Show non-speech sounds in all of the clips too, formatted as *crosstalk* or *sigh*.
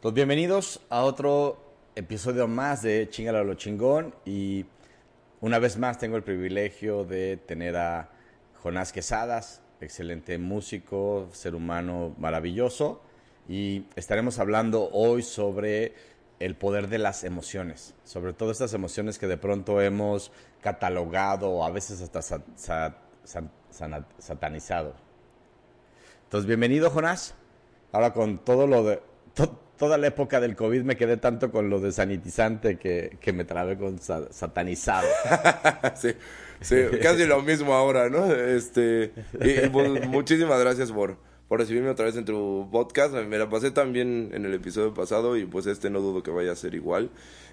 Pues bienvenidos a otro episodio más de Chingalo lo chingón y una vez más tengo el privilegio de tener a Jonás Quesadas, excelente músico, ser humano maravilloso y estaremos hablando hoy sobre el poder de las emociones, sobre todo estas emociones que de pronto hemos catalogado o a veces hasta satanizado. Entonces, bienvenido Jonás. Ahora con todo lo de toda la época del COVID me quedé tanto con lo de sanitizante que, que me trabé con satanizado. *laughs* sí, sí, casi lo mismo ahora, ¿no? Este, y, pues, muchísimas gracias por, por recibirme otra vez en tu podcast. Me la pasé también en el episodio pasado y pues este no dudo que vaya a ser igual.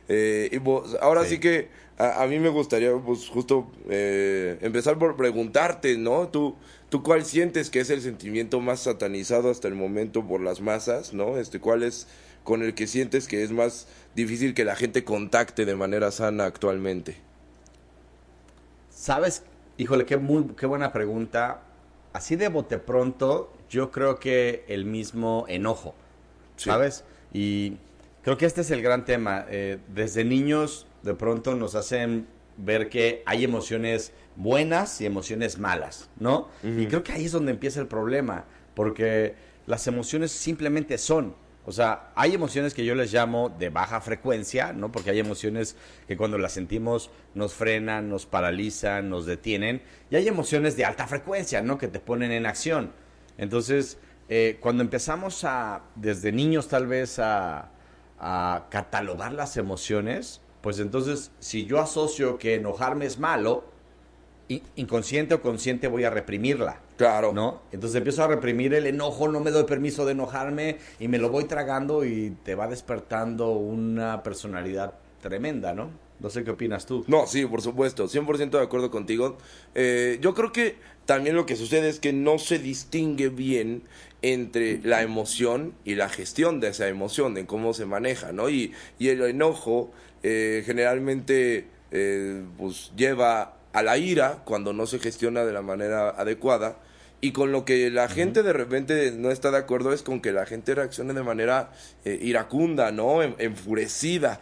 Eh, y pues ahora sí, que a, mí me gustaría pues justo eh, empezar por preguntarte, ¿no? Tú, ¿Tú cuál sientes que es el sentimiento más satanizado hasta el momento por las masas, ¿no? Este, ¿Cuál es con el que sientes que es más difícil que la gente contacte de manera sana actualmente? Sabes, híjole, qué, muy, qué buena pregunta. Así de bote pronto, yo creo que el mismo enojo, ¿sabes? Y creo que este es el gran tema. Eh, desde niños, de pronto nos hacen ver que hay emociones buenas y emociones malas, ¿no? Y creo que ahí es donde empieza el problema, porque las emociones simplemente son. O sea, hay emociones que yo les llamo de baja frecuencia, ¿no? Porque hay emociones que cuando las sentimos nos frenan, nos paralizan, nos detienen. Y hay emociones de alta frecuencia, ¿no? Que te ponen en acción. Entonces, eh, cuando empezamos a, desde niños tal vez, a, a catalogar las emociones, pues entonces, si yo asocio que enojarme es malo, inconsciente o consciente voy a reprimirla. Claro. ¿No? Entonces empiezo a reprimir el enojo, no me doy permiso de enojarme y me lo voy tragando y te va despertando una personalidad tremenda, ¿no? No sé qué opinas tú. No, sí, por supuesto, 100% de acuerdo contigo. Eh, yo creo que también lo que sucede es que no se distingue bien entre la emoción y la gestión de esa emoción, en cómo se maneja, ¿no? Y, y el enojo eh, generalmente eh, pues lleva a la ira cuando no se gestiona de la manera adecuada y con lo que la gente de repente no está de acuerdo es con que la gente reaccione de manera eh, iracunda, ¿no? enfurecida,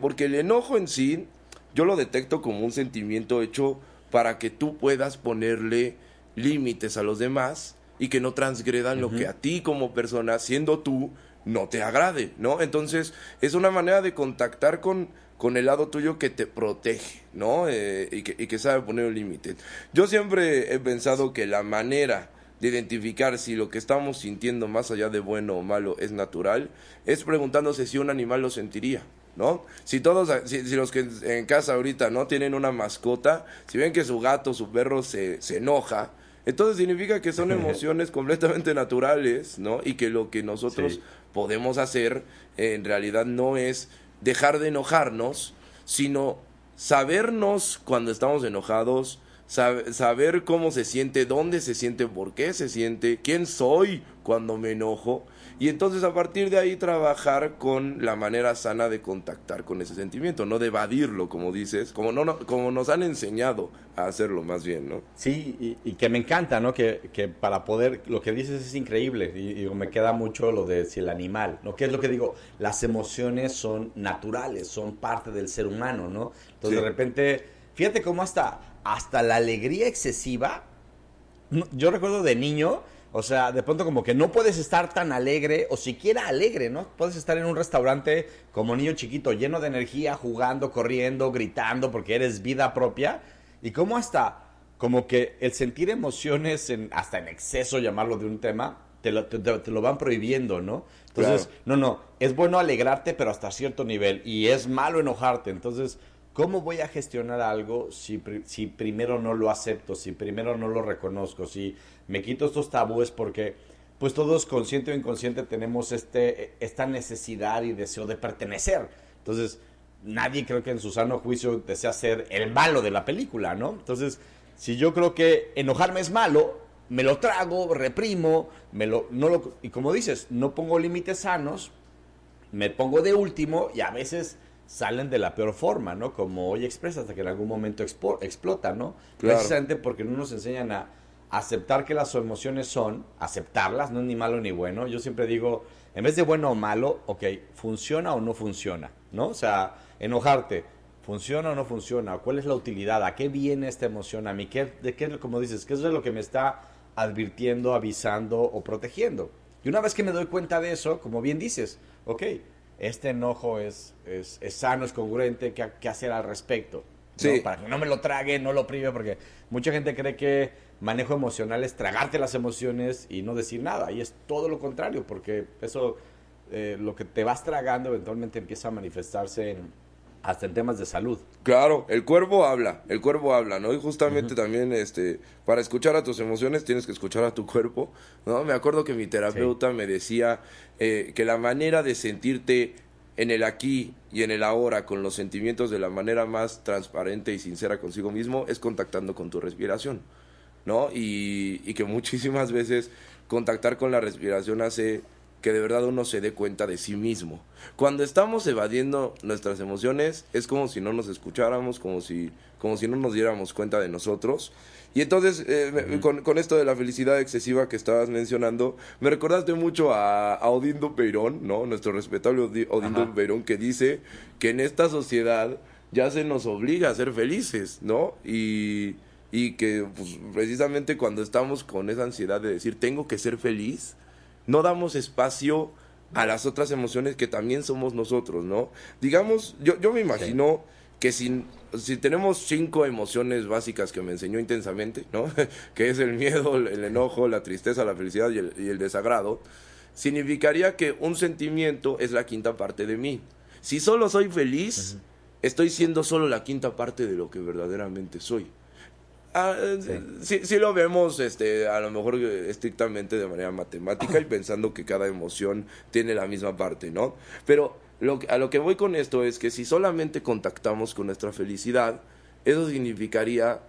porque el enojo en sí yo lo detecto como un sentimiento hecho para que tú puedas ponerle límites a los demás y que no transgredan lo que a ti como persona, siendo tú, no te agrade, ¿no? Entonces, es una manera de contactar con, con el lado tuyo que te protege, ¿no? Eh, y, que, y que sabe poner un límite. Yo siempre he pensado que la manera de identificar si lo que estamos sintiendo más allá de bueno o malo es natural, es preguntándose si un animal lo sentiría. ¿No? Si todos, si, los que en casa ahorita no tienen una mascota, si ven que su gato, su perro se, se enoja, entonces significa que son *laughs* emociones completamente naturales, ¿no? Y que lo que nosotros podemos hacer en realidad no es dejar de enojarnos, sino sabernos cuando estamos enojados, saber cómo se siente, dónde se siente, por qué se siente, quién soy cuando me enojo y entonces a partir de ahí trabajar con la manera sana de contactar con ese sentimiento, no de evadirlo, como dices, como, no, como nos han enseñado a hacerlo más bien, ¿no? Sí, y, que me encanta, ¿no? Que, que, para poder, lo que dices es increíble, y, me queda mucho lo de si el animal, ¿no? ¿Qué es lo que digo? Las emociones son naturales, son parte del ser humano, ¿no? Entonces de repente, fíjate cómo hasta, hasta la alegría excesiva, yo recuerdo de niño, o sea, de pronto como que no puedes estar tan alegre o siquiera alegre, ¿no? Puedes estar en un restaurante como niño chiquito, lleno de energía, jugando, corriendo, gritando, porque eres vida propia. Y como hasta, como que el sentir emociones, en, hasta en exceso, llamarlo de un tema, te lo, te, lo van prohibiendo, ¿no? Entonces, no, no, es bueno alegrarte, pero hasta cierto nivel. Y es malo enojarte. Entonces, ¿cómo voy a gestionar algo si, si primero no lo acepto, si primero no lo reconozco, si me quito estos tabúes porque pues todos consciente o inconsciente tenemos este, esta necesidad y deseo de pertenecer. Entonces, nadie creo que en su sano juicio desea ser el malo de la película, ¿no? Entonces, si yo creo que enojarme es malo, me lo trago, reprimo, me lo, no lo, y como dices, no pongo límites sanos, me pongo de último y a veces salen de la peor forma, ¿no? Como hoy expresa hasta que en algún momento explota, ¿no? Precisamente porque no nos enseñan a aceptar que las emociones son, aceptarlas, no es ni malo ni bueno. Yo siempre digo en vez de bueno o malo, ok, ¿funciona o no funciona? ¿No? O sea, enojarte, ¿funciona o no funciona? ¿Cuál es la utilidad? ¿A qué viene esta emoción a mí? ¿Qué, ¿De qué, como dices, qué es lo que me está advirtiendo, avisando o protegiendo? Y una vez que me doy cuenta de eso, como bien dices, ok, este enojo es, es, sano, es congruente, ¿qué, ¿qué, hacer al respecto? Para que no me lo trague, no lo prive, porque mucha gente cree que manejo emocional es tragarte las emociones y no decir nada. Y es todo lo contrario, porque eso, eh, lo que te vas tragando eventualmente empieza a manifestarse en, hasta en temas de salud. Claro, el cuerpo habla, el cuerpo habla, ¿no? Y justamente también, este, para escuchar a tus emociones tienes que escuchar a tu cuerpo, ¿no? Me acuerdo que mi terapeuta me decía eh, que la manera de sentirte en el aquí y en el ahora con los sentimientos de la manera más transparente y sincera consigo mismo es contactando con tu respiración, ¿no? Y, y que muchísimas veces contactar con la respiración hace que de verdad uno se dé cuenta de sí mismo. Cuando estamos evadiendo nuestras emociones es como si no nos escucháramos, como si, como si no nos diéramos cuenta de nosotros y entonces, eh, con, esto de la felicidad excesiva que estabas mencionando, me recordaste mucho a, a Odindo Peirón, ¿no? Nuestro respetable Odindo Peirón, que dice que en esta sociedad ya se nos obliga a ser felices, ¿no? Y, y que pues, precisamente cuando estamos con esa ansiedad de decir, tengo que ser feliz, no damos espacio a las otras emociones que también somos nosotros, ¿no? Digamos, yo, yo me imagino que si, si tenemos cinco emociones básicas que me enseñó intensamente, ¿no? *laughs* que es el miedo, el enojo, la tristeza, la felicidad y el, desagrado, significaría que un sentimiento es la quinta parte de mí. Si solo soy feliz, estoy siendo solo la quinta parte de lo que verdaderamente soy. Ah, si, lo vemos este, a lo mejor estrictamente de manera matemática y pensando que cada emoción tiene la misma parte, ¿no? Pero a lo que voy con esto es que si solamente contactamos con nuestra felicidad, eso significaría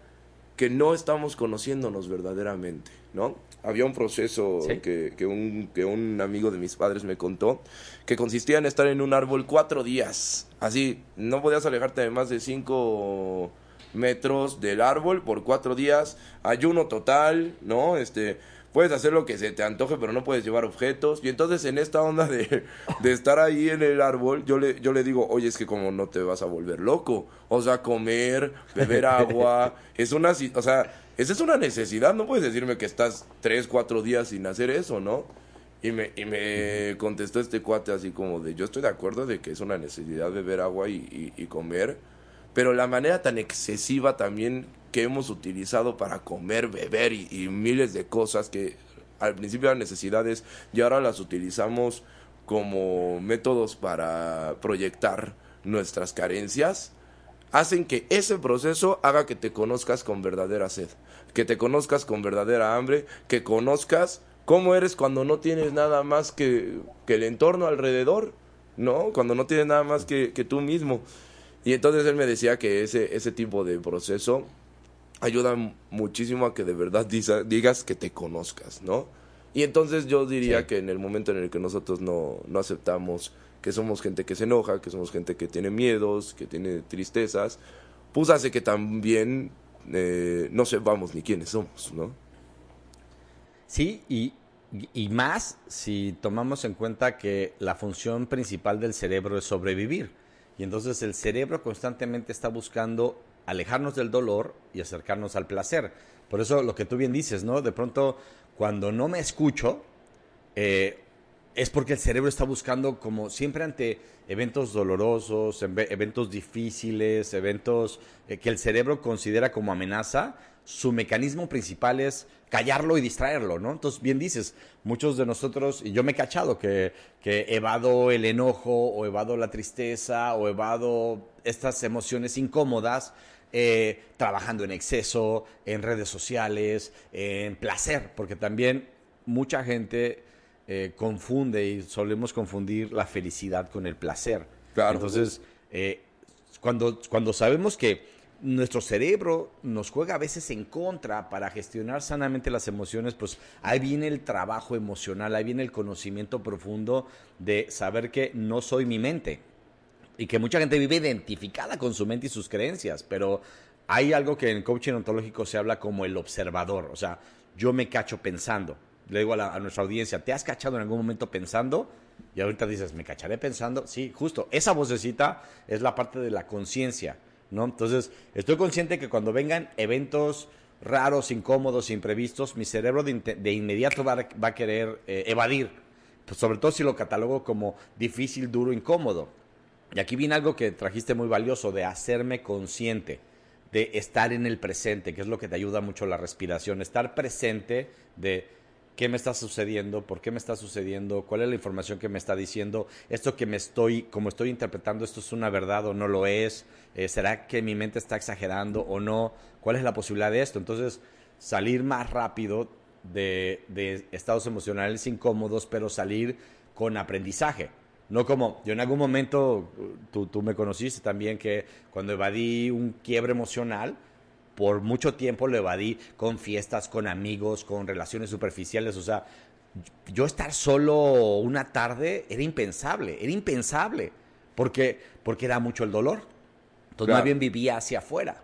que no estamos conociéndonos verdaderamente, ¿no? Había un proceso que, que, un, que un amigo de mis padres me contó, que consistía en estar en un árbol cuatro días, así, no podías alejarte de más de cinco metros del árbol por cuatro días, ayuno total, ¿no? Este, puedes hacer lo que se te antoje, pero no puedes llevar objetos. Y entonces en esta onda de, de estar ahí en el árbol, yo le, yo le digo, oye, es que como no te vas a volver loco. O sea, comer, beber *laughs* agua, es una, o sea, esa es una necesidad. No puedes decirme que estás tres, cuatro días sin hacer eso, ¿no? Y me, y me contestó este cuate así como de, yo estoy de acuerdo de que es una necesidad beber agua y, y comer, pero la manera tan excesiva también que hemos utilizado para comer, beber y, miles de cosas que al principio eran necesidades y ahora las utilizamos como métodos para proyectar nuestras carencias, hacen que ese proceso haga que te conozcas con verdadera sed, que te conozcas con verdadera hambre, que conozcas cómo eres cuando no tienes nada más que, el entorno alrededor, ¿no? Cuando no tienes nada más que, que tú mismo. Y entonces él me decía que ese, ese tipo de proceso ayuda muchísimo a que de verdad digas que te conozcas, ¿no? Y entonces yo diría que en el momento en el que nosotros no, no aceptamos que somos gente que se enoja, que somos gente que tiene miedos, que tiene tristezas, pues hace que también eh, no sepamos ni quiénes somos, ¿no? Sí, y, y más si tomamos en cuenta que la función principal del cerebro es sobrevivir. Y entonces el cerebro constantemente está buscando alejarnos del dolor y acercarnos al placer. Por eso lo que tú bien dices, ¿no? De pronto, cuando no me escucho, eh, es porque el cerebro está buscando, como siempre ante eventos dolorosos, eventos difíciles, eventos eh, que el cerebro considera como amenaza, su mecanismo principal es callarlo y distraerlo, ¿no? Entonces, bien dices, muchos de nosotros, y yo me he cachado que, que evado el enojo o evado la tristeza o evado estas emociones incómodas eh, trabajando en exceso, en redes sociales, en placer, porque también mucha gente eh, confunde y solemos confundir la felicidad con el placer. Entonces, eh, cuando, cuando sabemos que nuestro cerebro nos juega a veces en contra para gestionar sanamente las emociones, pues ahí viene el trabajo emocional, ahí viene el conocimiento profundo de saber que no soy mi mente, y que mucha gente vive identificada con su mente y sus creencias, pero hay algo que en coaching ontológico se habla como el observador, o sea, yo me cacho pensando. Le digo a, nuestra audiencia, ¿te has cachado en algún momento pensando? Y ahorita dices, me cacharé pensando. Sí, justo, esa vocecita es la parte de la conciencia, ¿no? Entonces, estoy consciente que cuando vengan eventos raros, incómodos, imprevistos, mi cerebro de, inmediato va, a querer eh, evadir. Pues sobre todo si lo catalogo como difícil, duro, incómodo. Y aquí viene algo que trajiste muy valioso, de hacerme consciente, de estar en el presente, que es lo que te ayuda mucho la respiración, estar presente de qué me está sucediendo, por qué me está sucediendo, cuál es la información que me está diciendo, esto que me estoy, como estoy interpretando, esto es una verdad o no lo es, eh, será que mi mente está exagerando o no, cuál es la posibilidad de esto. Entonces, salir más rápido de, de estados emocionales incómodos, pero salir con aprendizaje. No como, yo en algún momento, tú, tú me conociste también que cuando evadí un quiebre emocional, por mucho tiempo lo evadí con fiestas, con amigos, con relaciones superficiales. O sea, yo estar solo una tarde era impensable, era impensable, porque, porque era mucho el dolor. Entonces más bien vivía hacia afuera,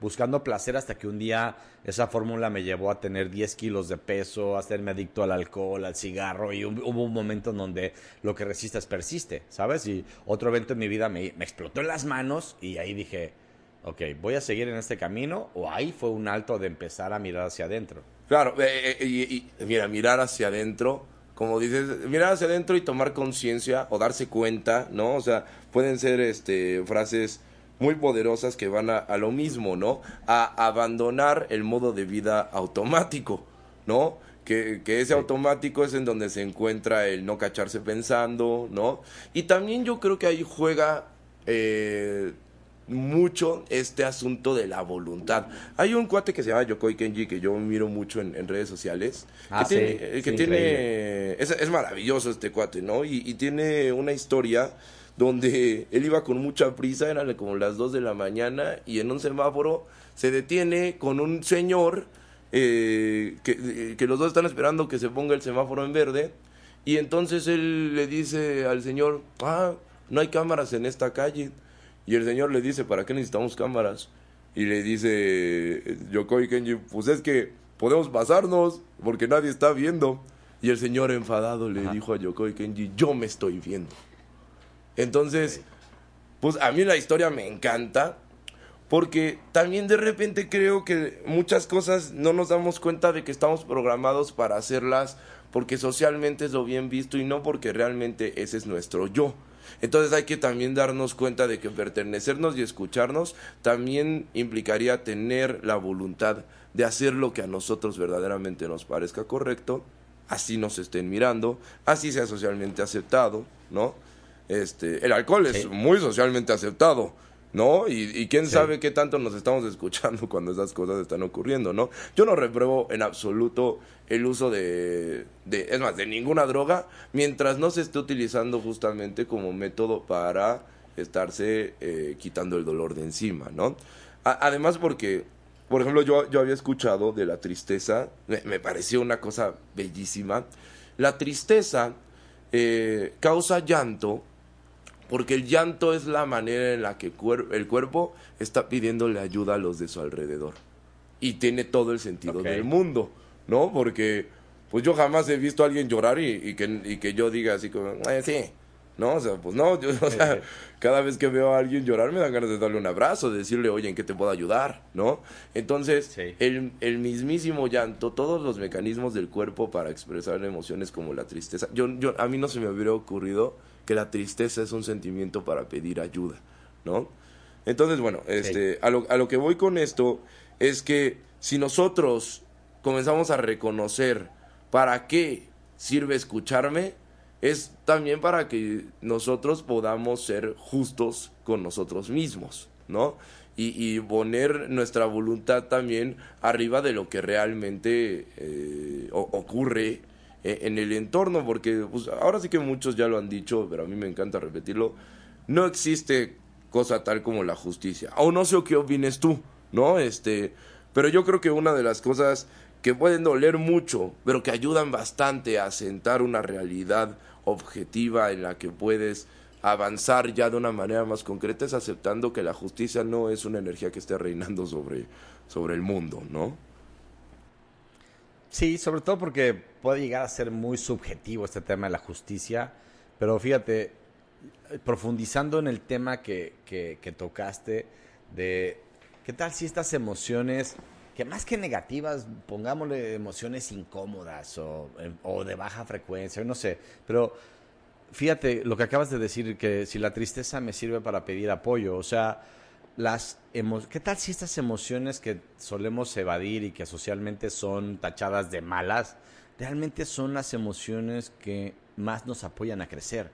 buscando placer hasta que un día esa fórmula me llevó a tener 10 kilos de peso, a hacerme adicto al alcohol, al cigarro, y hubo un momento en donde lo que resistes persiste, ¿sabes? Y otro evento en mi vida me, me explotó en las manos y ahí dije, ok, voy a seguir en este camino o ahí fue un alto de empezar a mirar hacia adentro. Claro, eh, eh, y, mira, mirar hacia adentro, como dices, mirar hacia adentro y tomar conciencia o darse cuenta, ¿no? O sea, pueden ser este, frases muy poderosas que van a, lo mismo, ¿no? A abandonar el modo de vida automático, ¿no? Que, que, ese automático es en donde se encuentra el no cacharse pensando, ¿no? Y también yo creo que ahí juega eh, mucho este asunto de la voluntad. Hay un cuate que se llama Yokoi Kenji que yo miro mucho en, redes sociales. Ah, que tiene, que tiene es, maravilloso este cuate, ¿no? Y, tiene una historia donde él iba con mucha prisa, eran como las 2 de la mañana, y en un semáforo se detiene con un señor eh, que, que los dos están esperando que se ponga el semáforo en verde. Y entonces él le dice al señor, ah, no hay cámaras en esta calle. Y el señor le dice, ¿para qué necesitamos cámaras? Y le dice Yokoi Kenji, pues es que podemos pasarnos porque nadie está viendo. Y el señor enfadado le dijo a Yokoi Kenji, yo me estoy viendo. Entonces, pues a mí la historia me encanta porque también de repente creo que muchas cosas no nos damos cuenta de que estamos programados para hacerlas porque socialmente es lo bien visto y no porque realmente ese es nuestro yo. Entonces hay que también darnos cuenta de que pertenecernos y escucharnos también implicaría tener la voluntad de hacer lo que a nosotros verdaderamente nos parezca correcto, así nos estén mirando, así sea socialmente aceptado, ¿no? Este, el alcohol es muy socialmente aceptado ¿no? Y, quién sabe qué tanto nos estamos escuchando *laughs* cuando esas cosas están ocurriendo, ¿no? Yo no repruebo en absoluto el uso de, de, es más, de ninguna droga, mientras no se esté utilizando justamente como método para estarse eh, quitando el dolor de encima, ¿no? además porque, por ejemplo, yo, yo había escuchado de la tristeza, me, pareció una cosa bellísima, la tristeza eh, causa llanto porque el llanto es la manera en la que el cuerpo está pidiéndole ayuda a los de su alrededor. Y tiene todo el sentido del mundo, ¿no? Porque pues yo jamás he visto a alguien llorar y, que, que yo diga así como, eh, sí, ¿no? O sea, pues no, yo, o sea, *laughs* cada vez que veo a alguien llorar me dan ganas de darle un abrazo, de decirle, oye, ¿en qué te puedo ayudar? ¿No? Entonces, el, el, mismísimo llanto, todos los mecanismos del cuerpo para expresar emociones como la tristeza, yo, yo, a mí no se me hubiera ocurrido que la tristeza es un sentimiento para pedir ayuda, ¿no? Entonces, bueno, este, a, lo, a lo que voy con esto es que si nosotros comenzamos a reconocer para qué sirve escucharme, es también para que nosotros podamos ser justos con nosotros mismos, ¿no? Y, poner nuestra voluntad también arriba de lo que realmente eh, ocurre eh, en el entorno, porque pues, ahora sí que muchos ya lo han dicho, pero a mí me encanta repetirlo, no existe cosa tal como la justicia. O no sé qué opines tú, ¿no? Este, pero yo creo que una de las cosas que pueden doler mucho, pero que ayudan bastante a sentar una realidad objetiva en la que puedes avanzar ya de una manera más concreta es aceptando que la justicia no es una energía que esté reinando sobre, sobre el mundo, ¿no? Sí, sobre todo porque puede llegar a ser muy subjetivo este tema de la justicia, Pero fíjate, profundizando en el tema que, que, tocaste de qué tal si estas emociones, que más que negativas, pongámosle emociones incómodas o, o de baja frecuencia, no sé, pero fíjate lo que acabas de decir, que si la tristeza me sirve para pedir apoyo, o sea, las ¿qué tal si estas emociones que solemos evadir y que socialmente son tachadas de malas, realmente son las emociones que más nos apoyan a crecer?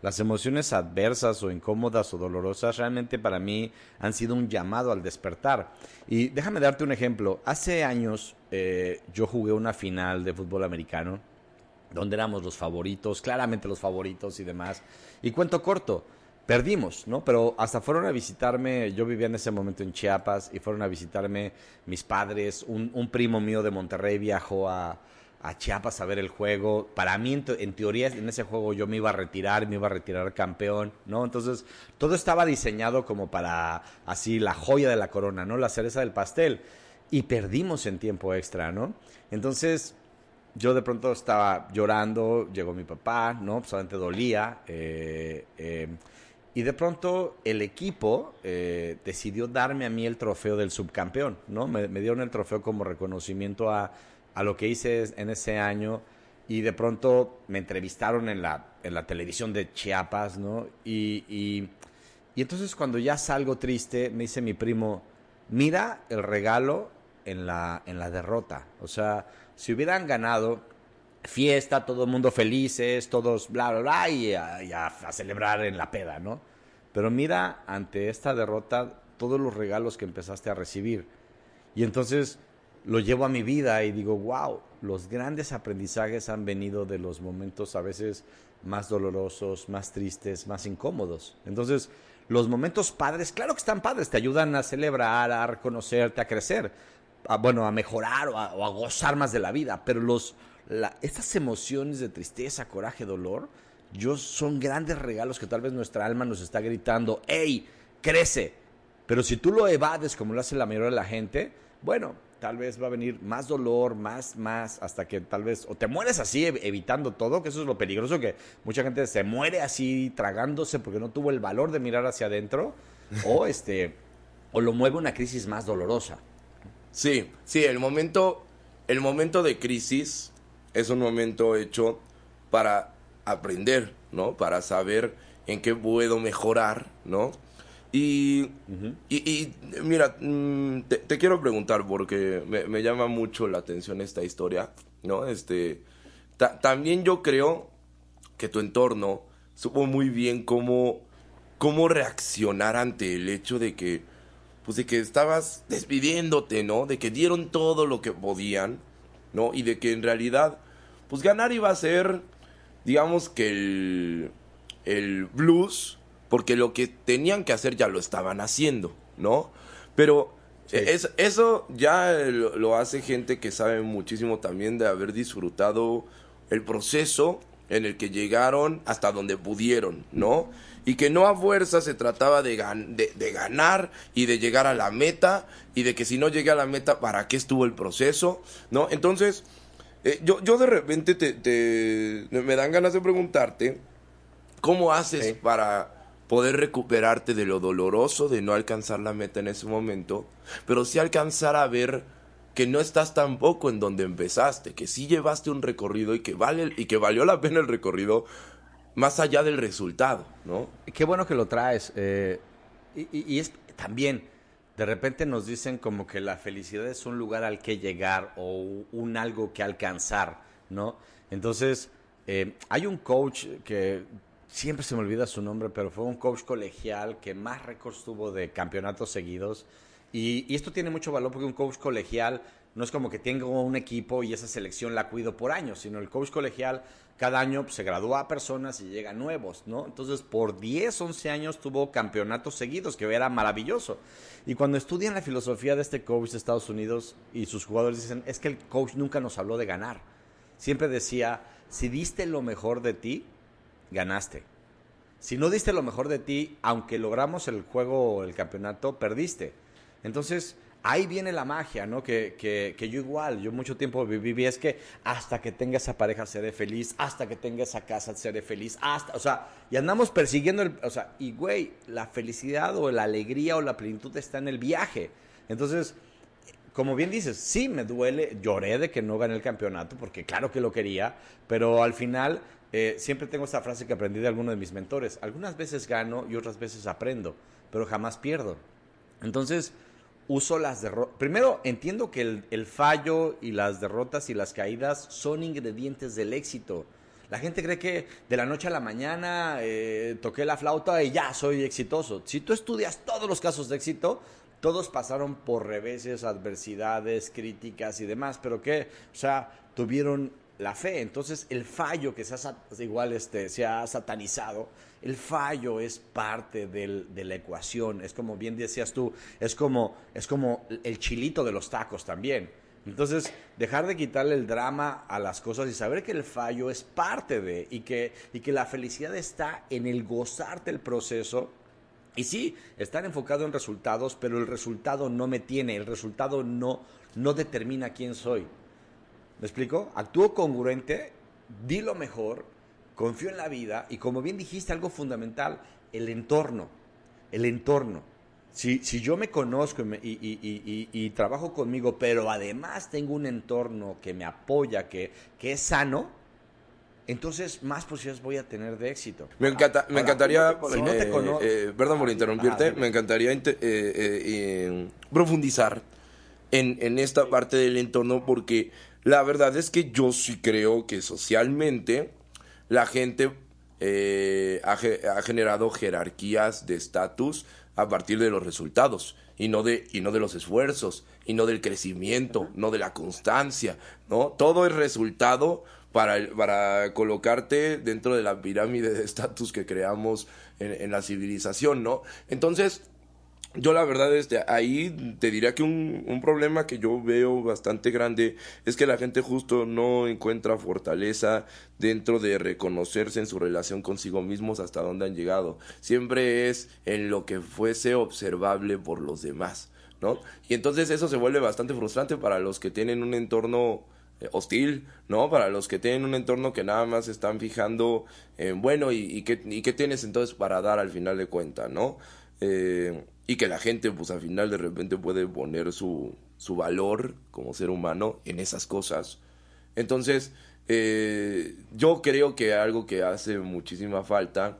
Las emociones adversas o incómodas o dolorosas realmente para mí han sido un llamado al despertar. Y déjame darte un ejemplo. Hace años eh, yo jugué una final de fútbol americano donde éramos los favoritos, claramente los favoritos y demás. Y cuento corto, perdimos, ¿no? Pero hasta fueron a visitarme, yo vivía en ese momento en Chiapas y fueron a visitarme mis padres, un, primo mío de Monterrey viajó a, Chiapas a ver el juego. Para mí, en, teoría, en ese juego yo me iba a retirar, me iba a retirar campeón, ¿no? Entonces, todo estaba diseñado como para, así, la joya de la corona, ¿no? La cereza del pastel. Y perdimos en tiempo extra, ¿no? Entonces, yo de pronto estaba llorando, llegó mi papá, ¿no? Solamente dolía. Eh, eh, y de pronto el equipo eh, decidió darme a mí el trofeo del subcampeón, ¿no? Me, dieron el trofeo como reconocimiento a, lo que hice en ese año. Y de pronto me entrevistaron en la, televisión de Chiapas, ¿no? Y entonces cuando ya salgo triste, me dice mi primo, mira el regalo en la, en la derrota. O sea, si hubieran ganado, fiesta, todo el mundo felices, todos bla, bla, bla, y, a, celebrar en la peda, ¿no? Pero mira ante esta derrota todos los regalos que empezaste a recibir. Y entonces lo llevo a mi vida y digo, wow, los grandes aprendizajes han venido de los momentos a veces más dolorosos, más tristes, más incómodos. Entonces, los momentos padres, claro que están padres, te ayudan a celebrar, a reconocerte, a crecer bueno, a mejorar o a, gozar más de la vida, pero los, estas emociones de tristeza, coraje, dolor, yo son grandes regalos que tal vez nuestra alma nos está gritando, ¡Ey, crece! Pero si tú lo evades como lo hace la mayoría de la gente, bueno, tal vez va a venir más dolor, más, más, hasta que tal vez, o te mueres así evitando todo, que eso es lo peligroso, que mucha gente se muere así tragándose porque no tuvo el valor de mirar hacia adentro, *laughs* o este, o lo mueve una crisis más dolorosa. Sí, sí, el momento, el momento de crisis es un momento hecho para aprender, ¿no? Para saber en qué puedo mejorar, ¿no? Y, y, mira, mm, te, quiero preguntar porque me, llama mucho la atención esta historia, ¿no? Este, también yo creo que tu entorno supo muy bien cómo, cómo reaccionar ante el hecho de que pues de que estabas despidiéndote, ¿no? De que dieron todo lo que podían, ¿no? Y de que en realidad, pues ganar iba a ser, digamos que el, el blues, porque lo que tenían que hacer ya lo estaban haciendo, ¿no? Pero es, eso ya lo, hace gente que sabe muchísimo también de haber disfrutado el proceso en el que llegaron hasta donde pudieron, ¿no? Y que no a fuerza se trataba de, de, ganar y de llegar a la meta y de que si no llegué a la meta, ¿para qué estuvo el proceso? ¿No? Entonces, eh, yo, yo de repente te, me dan ganas de preguntarte, ¿cómo haces para poder recuperarte de lo doloroso de no alcanzar la meta en ese momento, pero sí alcanzar a ver que no estás tampoco en donde empezaste, que sí llevaste un recorrido y que vale y que valió la pena el recorrido más allá del resultado, ¿no? Qué bueno que lo traes. Eh, y, es también, de repente nos dicen como que la felicidad es un lugar al que llegar o un algo que alcanzar, ¿no? Entonces, eh, hay un coach que siempre se me olvida su nombre, pero fue un coach colegial que más récords tuvo de campeonatos seguidos. Y, y, esto tiene mucho valor porque un coach colegial no es como que tengo un equipo y esa selección la cuido por años, sino el coach colegial cada año pues, se gradúa a personas y llegan nuevos, ¿no? Entonces, por 10, 11 años tuvo campeonatos seguidos, que era maravilloso. Y cuando estudian la filosofía de este coach de Estados Unidos y sus jugadores dicen, es que el coach nunca nos habló de ganar. Siempre decía, si diste lo mejor de ti, ganaste. Si no diste lo mejor de ti, aunque logramos el juego el campeonato, perdiste. Entonces, ahí viene la magia, ¿no? Que, que, que, yo igual, yo mucho tiempo viví, es que hasta que tenga esa pareja seré feliz, hasta que tenga esa casa seré feliz, hasta, o sea, y andamos persiguiendo, el, o sea, y güey, la felicidad o la alegría o la plenitud está en el viaje. Entonces, como bien dices, sí me duele, lloré de que no gané el campeonato, porque claro que lo quería, pero al final eh, siempre tengo esta frase que aprendí de alguno de mis mentores, algunas veces gano y otras veces aprendo, pero jamás pierdo. Entonces, uso las derrotas. Primero, entiendo que el, fallo y las derrotas y las caídas son ingredientes del éxito. La gente cree que de la noche a la mañana eh, toqué la flauta y ya soy exitoso. Si tú estudias todos los casos de éxito, todos pasaron por reveses, adversidades, críticas y demás, pero que, o sea, tuvieron la fe. Entonces, el fallo que se igual este, se ha satanizado, el fallo es parte de la ecuación. Es como bien decías tú, es como, es como el chilito de los tacos también. Entonces, dejar de quitarle el drama a las cosas y saber que el fallo es parte de, y que, y que la felicidad está en el gozarte el proceso. Y sí, estar enfocado en resultados, pero el resultado no me tiene, el resultado no, no determina quién soy. ¿Me explico? Actúo congruente, di lo mejor, confío en la vida y como bien dijiste, algo fundamental, el entorno. El entorno. Si, si yo me conozco y, trabajo conmigo, pero además tengo un entorno que me apoya, que, que es sano, entonces más posibilidades voy a tener de éxito. Me, encanta, me encantaría, eh, eh, perdón por interrumpirte, me encantaría eh, profundizar en, en esta parte del entorno porque la verdad es que yo sí creo que socialmente la gente eh, ha, generado jerarquías de estatus a partir de los resultados y no de y no de los esfuerzos y no del crecimiento, no de la constancia, ¿no? Todo es resultado para, para colocarte dentro de la pirámide de estatus que creamos en, en la civilización, ¿no? Entonces, yo la verdad, este, ahí te diría que un, un, problema que yo veo bastante grande es que la gente justo no encuentra fortaleza dentro de reconocerse en su relación consigo mismos hasta dónde han llegado. Siempre es en lo que fuese observable por los demás, ¿no? Y entonces eso se vuelve bastante frustrante para los que tienen un entorno eh, hostil, ¿no? Para los que tienen un entorno que nada más están fijando en, bueno, ¿y, y, qué, y qué tienes entonces para dar al final de cuentas, ¿no? Eh, y que la gente pues al final de repente puede poner su, su valor como ser humano en esas cosas. Entonces, eh, yo creo que algo que hace muchísima falta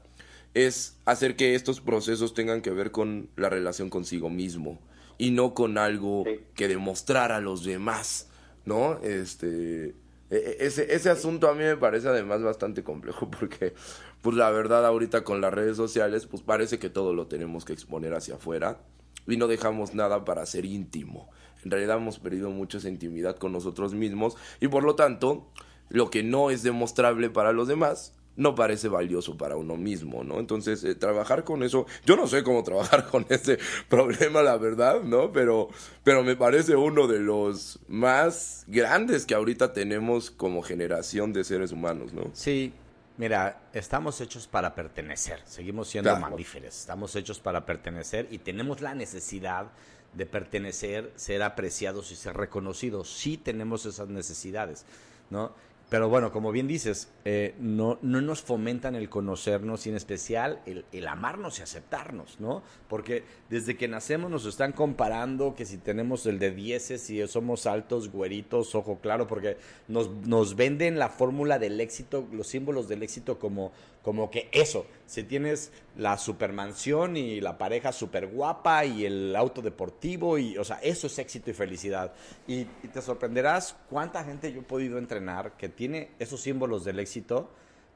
es hacer que estos procesos tengan que ver con la relación consigo mismo y no con algo que demostrar a los demás, ¿no? Este, e, e, ese, ese asunto a mí me parece además bastante complejo *laughs* porque pues la verdad ahorita con las redes sociales, pues parece que todo lo tenemos que exponer hacia afuera y no dejamos nada para ser íntimo. En realidad hemos perdido mucha intimidad con nosotros mismos y por lo tanto, lo que no es demostrable para los demás no parece valioso para uno mismo, ¿no? Entonces, eh, trabajar con eso, yo no sé cómo *laughs* trabajar con ese problema, la verdad, ¿no? Pero, pero me parece uno de los más grandes que ahorita tenemos como generación de seres humanos, ¿no? Sí, Mira, estamos hechos para pertenecer, seguimos siendo mamíferos, estamos hechos para pertenecer y tenemos la necesidad de pertenecer, ser apreciados y ser reconocidos. Sí tenemos esas necesidades, ¿no? Pero bueno, como bien dices, eh, no, no nos fomentan el conocernos y en especial el, el, amarnos y aceptarnos, ¿no? Porque desde que nacemos nos están comparando que si tenemos el de 10, si somos altos, güeritos, ojo claro, porque nos, nos venden la fórmula del éxito, los símbolos del éxito como, como que eso, si tienes la supermansión y la pareja super guapa y el auto deportivo, y, o sea, eso es éxito y felicidad. Y, y te sorprenderás cuánta gente yo he podido entrenar que tiene esos símbolos del éxito,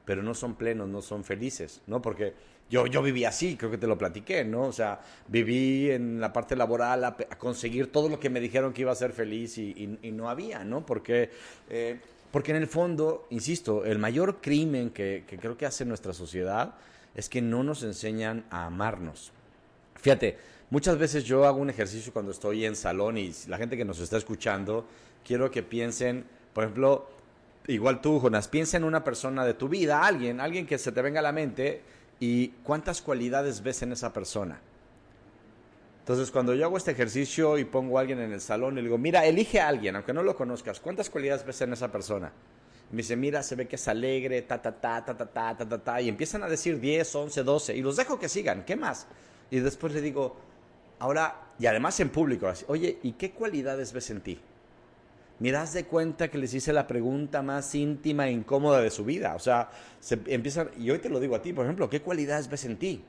pero no son plenos, no son felices, ¿no? Porque yo, yo viví así, creo que te lo platiqué, ¿no? O sea, viví en la parte laboral a, conseguir todo lo que me dijeron que iba a ser feliz y, y, no había, ¿no? Porque, eh, porque en el fondo, insisto, el mayor crimen que, creo que hace nuestra sociedad es que no nos enseñan a amarnos. Fíjate, muchas veces yo hago un ejercicio cuando estoy en salón y la gente que nos está escuchando, quiero que piensen, por ejemplo, igual tú, Jonas, piensa en una persona de tu vida, alguien, alguien que se te venga a la mente y cuántas cualidades ves en esa persona. Entonces, cuando yo hago este ejercicio y pongo a alguien en el salón, le digo, mira, elige a alguien, aunque no lo conozcas, ¿cuántas cualidades ves en esa persona? me dice, mira, se ve que es alegre, ta, ta, ta, ta, ta, ta, ta, ta, ta, y empiezan a decir 10, 11, 12, y los dejo que sigan, ¿qué más? Y después le digo, ahora, y además en público, así, oye, ¿y qué cualidades ves en ti? Miras de cuenta que les hice la pregunta más íntima e incómoda de su vida. O sea, se empiezan, y hoy te lo digo a ti, por ejemplo, ¿qué cualidades ves en ti?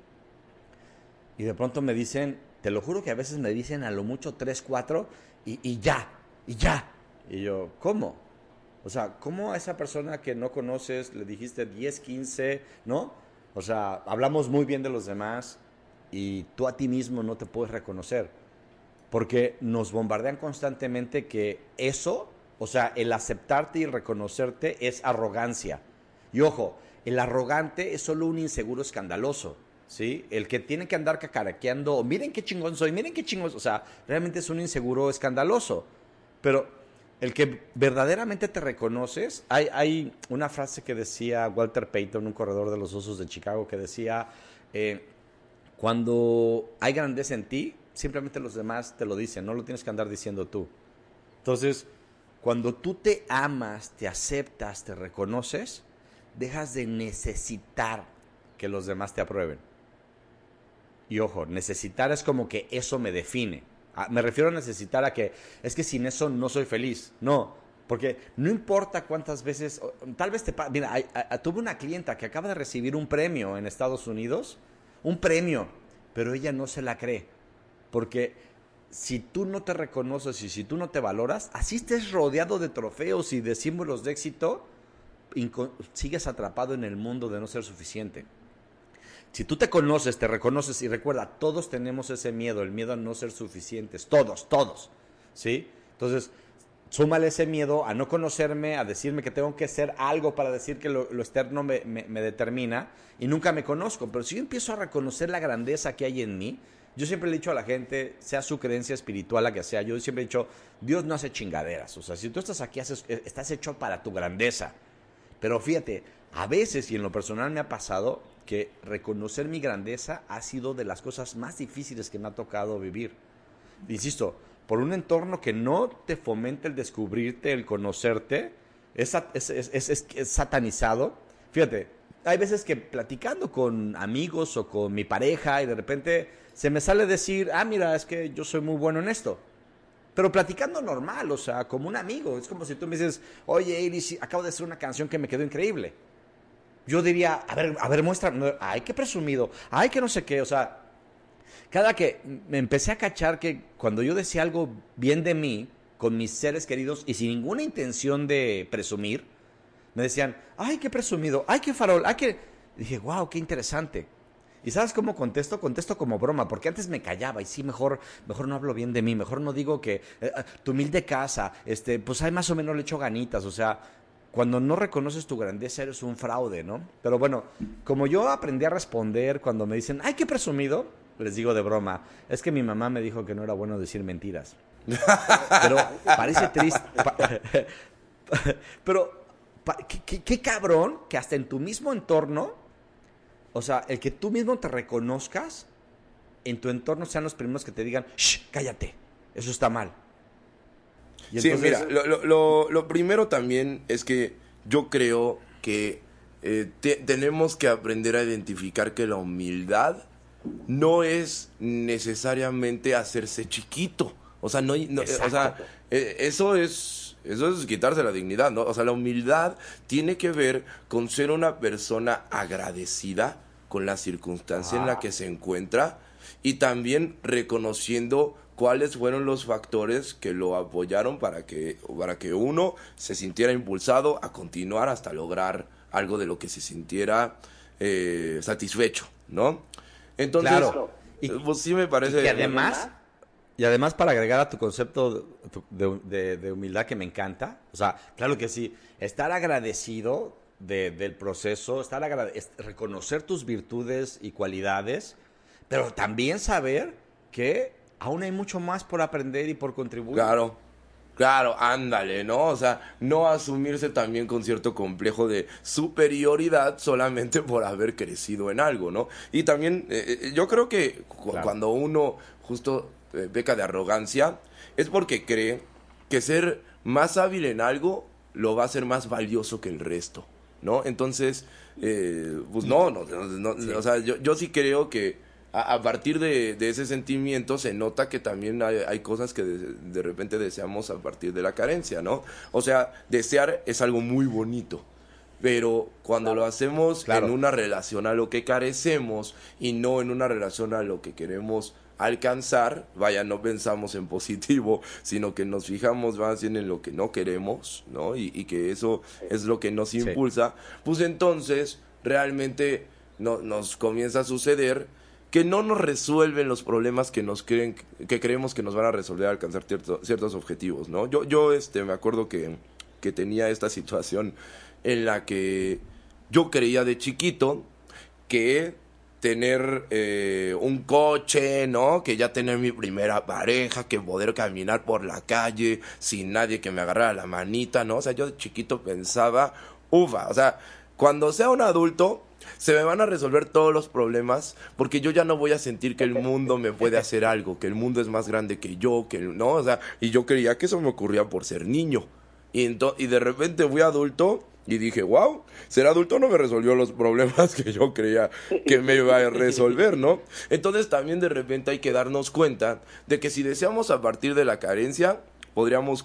Y de pronto me dicen, te lo juro que a veces me dicen a lo mucho tres, cuatro, y, y ya, y ya. Y yo, ¿cómo? O sea, ¿cómo a esa persona que no conoces le dijiste 10, 15, ¿no? O sea, hablamos muy bien de los demás y tú a ti mismo no te puedes reconocer. Porque nos bombardean constantemente que eso, o sea, el aceptarte y reconocerte es arrogancia. Y ojo, el arrogante es solo un inseguro escandaloso. ¿Sí? El que tiene que andar cacaraqueando, miren qué chingón soy, miren qué chingón, o sea, realmente es un inseguro escandaloso. Pero el que verdaderamente te reconoces, hay, hay, una frase que decía Walter Payton, un corredor de los osos de Chicago, que decía, eh, cuando hay grandeza en ti, simplemente los demás te lo dicen, no lo tienes que andar diciendo tú. Entonces, cuando tú te amas, te aceptas, te reconoces, dejas de necesitar que los demás te aprueben. Y ojo, necesitar es como que eso me define. Ah, me refiero a necesitar a que es que sin eso no soy feliz. No, porque no importa cuántas veces, tal vez te... Mira, tuve una clienta que acaba de recibir un premio en Estados Unidos, un premio, pero ella no se la cree. Porque si tú no te reconoces y si tú no te valoras, así estés rodeado de trofeos y de símbolos de éxito, sigues atrapado en el mundo de no ser suficiente. Si tú te conoces, te reconoces y recuerda, todos tenemos ese miedo, el miedo a no ser suficientes, todos, todos, ¿sí? Entonces, súmale ese miedo a no conocerme, a decirme que tengo que hacer algo para decir que lo, externo me, me, determina y nunca me conozco. Pero si yo empiezo a reconocer la grandeza que hay en mí, yo siempre le he dicho a la gente, sea su creencia espiritual la que sea, yo siempre he dicho, Dios no hace chingaderas. O sea, si tú estás aquí, eh, estás hecho para tu grandeza. Pero fíjate, a veces, y en lo personal me ha pasado, que reconocer mi grandeza ha sido de las cosas más difíciles que me ha tocado vivir. Insisto, por un entorno que no te fomenta el descubrirte, el conocerte, es, satanizado. Fíjate, hay veces que platicando con amigos o con mi pareja y de repente se me sale decir, ah, mira, es que yo soy muy bueno en esto. Pero platicando normal, o sea, como un amigo. Es como si tú me dices, oye, Iris, acabo de hacer una canción que me quedó increíble yo diría, a ver, a ver, muestra, ay, qué presumido, ay, que no sé qué, o sea, cada que me empecé a cachar que cuando yo decía algo bien de mí, con mis seres queridos y sin ninguna intención de presumir, me decían, ay, qué presumido, ay, qué farol, ay, qué... dije, wow, qué interesante. ¿Y sabes cómo contesto? Contesto como broma, porque antes me callaba y sí, mejor, mejor no hablo bien de mí, mejor no digo que eh, tu humilde casa, este, pues hay más o menos le echo ganitas, o sea, cuando no reconoces tu grandeza eres un fraude, ¿no? Pero bueno, como yo aprendí a responder cuando me dicen, ay, qué presumido, les digo de broma, es que mi mamá me dijo que no era bueno decir mentiras. Pero parece triste. *laughs* Pero, ¿qué, cabrón que hasta en tu mismo entorno, o sea, el que tú mismo te reconozcas, en tu entorno sean los primeros que te digan, Shh, cállate, eso está mal sí, mira, lo, lo, primero también es que yo creo que eh, tenemos que aprender a identificar que la humildad no es necesariamente hacerse chiquito. O sea, no, o sea, eh, eso es eso es quitarse la dignidad, ¿no? O sea, la humildad tiene que ver con ser una persona agradecida con la circunstancia en la que se encuentra y también reconociendo cuáles fueron los factores que lo apoyaron para que, para que uno se sintiera impulsado a continuar hasta lograr algo de lo que se sintiera eh, satisfecho, ¿no? Entonces, claro. y, pues sí me parece... Y además, y además para agregar a tu concepto de, humildad que me encanta, o sea, claro que sí, estar agradecido del proceso, estar reconocer tus virtudes y cualidades, pero también saber que aún hay mucho más por aprender y por contribuir. Claro, Claro, ándale, ¿no? O sea, no asumirse también con cierto complejo de superioridad solamente por haber crecido en algo, ¿no? Y también eh, eh, yo creo que cuando uno justo eh, peca de arrogancia es porque cree que ser más hábil en algo lo va a hacer más valioso que el resto, ¿no? Entonces, pues no, no, o sea, yo, yo sí creo que a, partir de, ese sentimiento se nota que también hay, cosas que de, repente deseamos a partir de la carencia, ¿no? O sea, desear es algo muy bonito, pero cuando lo hacemos en una relación a lo que carecemos y no en una relación a lo que queremos alcanzar, vaya, no pensamos en positivo, *laughs* sino que nos fijamos más bien en lo que no queremos, ¿no? Y, que eso es lo que nos impulsa, pues entonces realmente no, nos comienza a suceder que no nos resuelven los problemas que nos creen, que creemos que nos van a resolver alcanzar ciertos objetivos, ¿no? Yo, yo este, me acuerdo que, que tenía esta situación en la que yo creía de chiquito que tener eh, un coche, ¿no? Que ya tener mi primera pareja, que poder caminar por la calle sin nadie que me agarrara la manita, ¿no? O sea, yo de chiquito pensaba, ufa, o sea, cuando sea un adulto, se me van a resolver todos los problemas porque yo ya no voy a sentir que el mundo me puede hacer algo, que el mundo es más grande que yo, que no, o sea, y yo creía que eso me ocurría por ser niño. Y, y de repente fui adulto y dije, wow, ser adulto no me resolvió los problemas *laughs* que yo creía que me iba a resolver, ¿no? Entonces también de repente hay que darnos cuenta de que si deseamos a partir de la carencia, podríamos,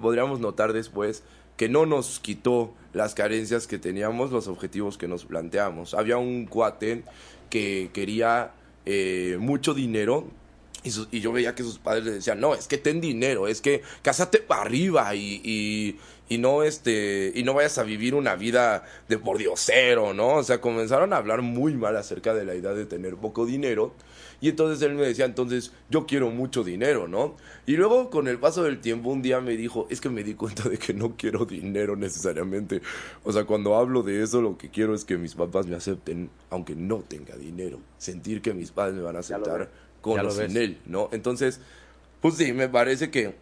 podríamos notar después que no nos quitó las carencias que teníamos, los objetivos que nos planteamos. Había un cuate que quería eh, mucho dinero y, y, yo veía que sus padres le decían, no, es que ten dinero, es que cásate para arriba y, y, y, no este, y no vayas a vivir una vida de por cero, ¿no? O sea, comenzaron a hablar muy mal acerca de la idea de tener poco dinero y entonces él me decía, entonces yo quiero mucho dinero, ¿no? Y luego con el paso del tiempo un día me dijo, es que me di cuenta de que no quiero dinero necesariamente. O sea, cuando hablo de eso lo que quiero es que mis papás me acepten aunque no tenga dinero. Sentir que mis padres me van a aceptar con o sin él, ¿no? Entonces, pues sí, me parece que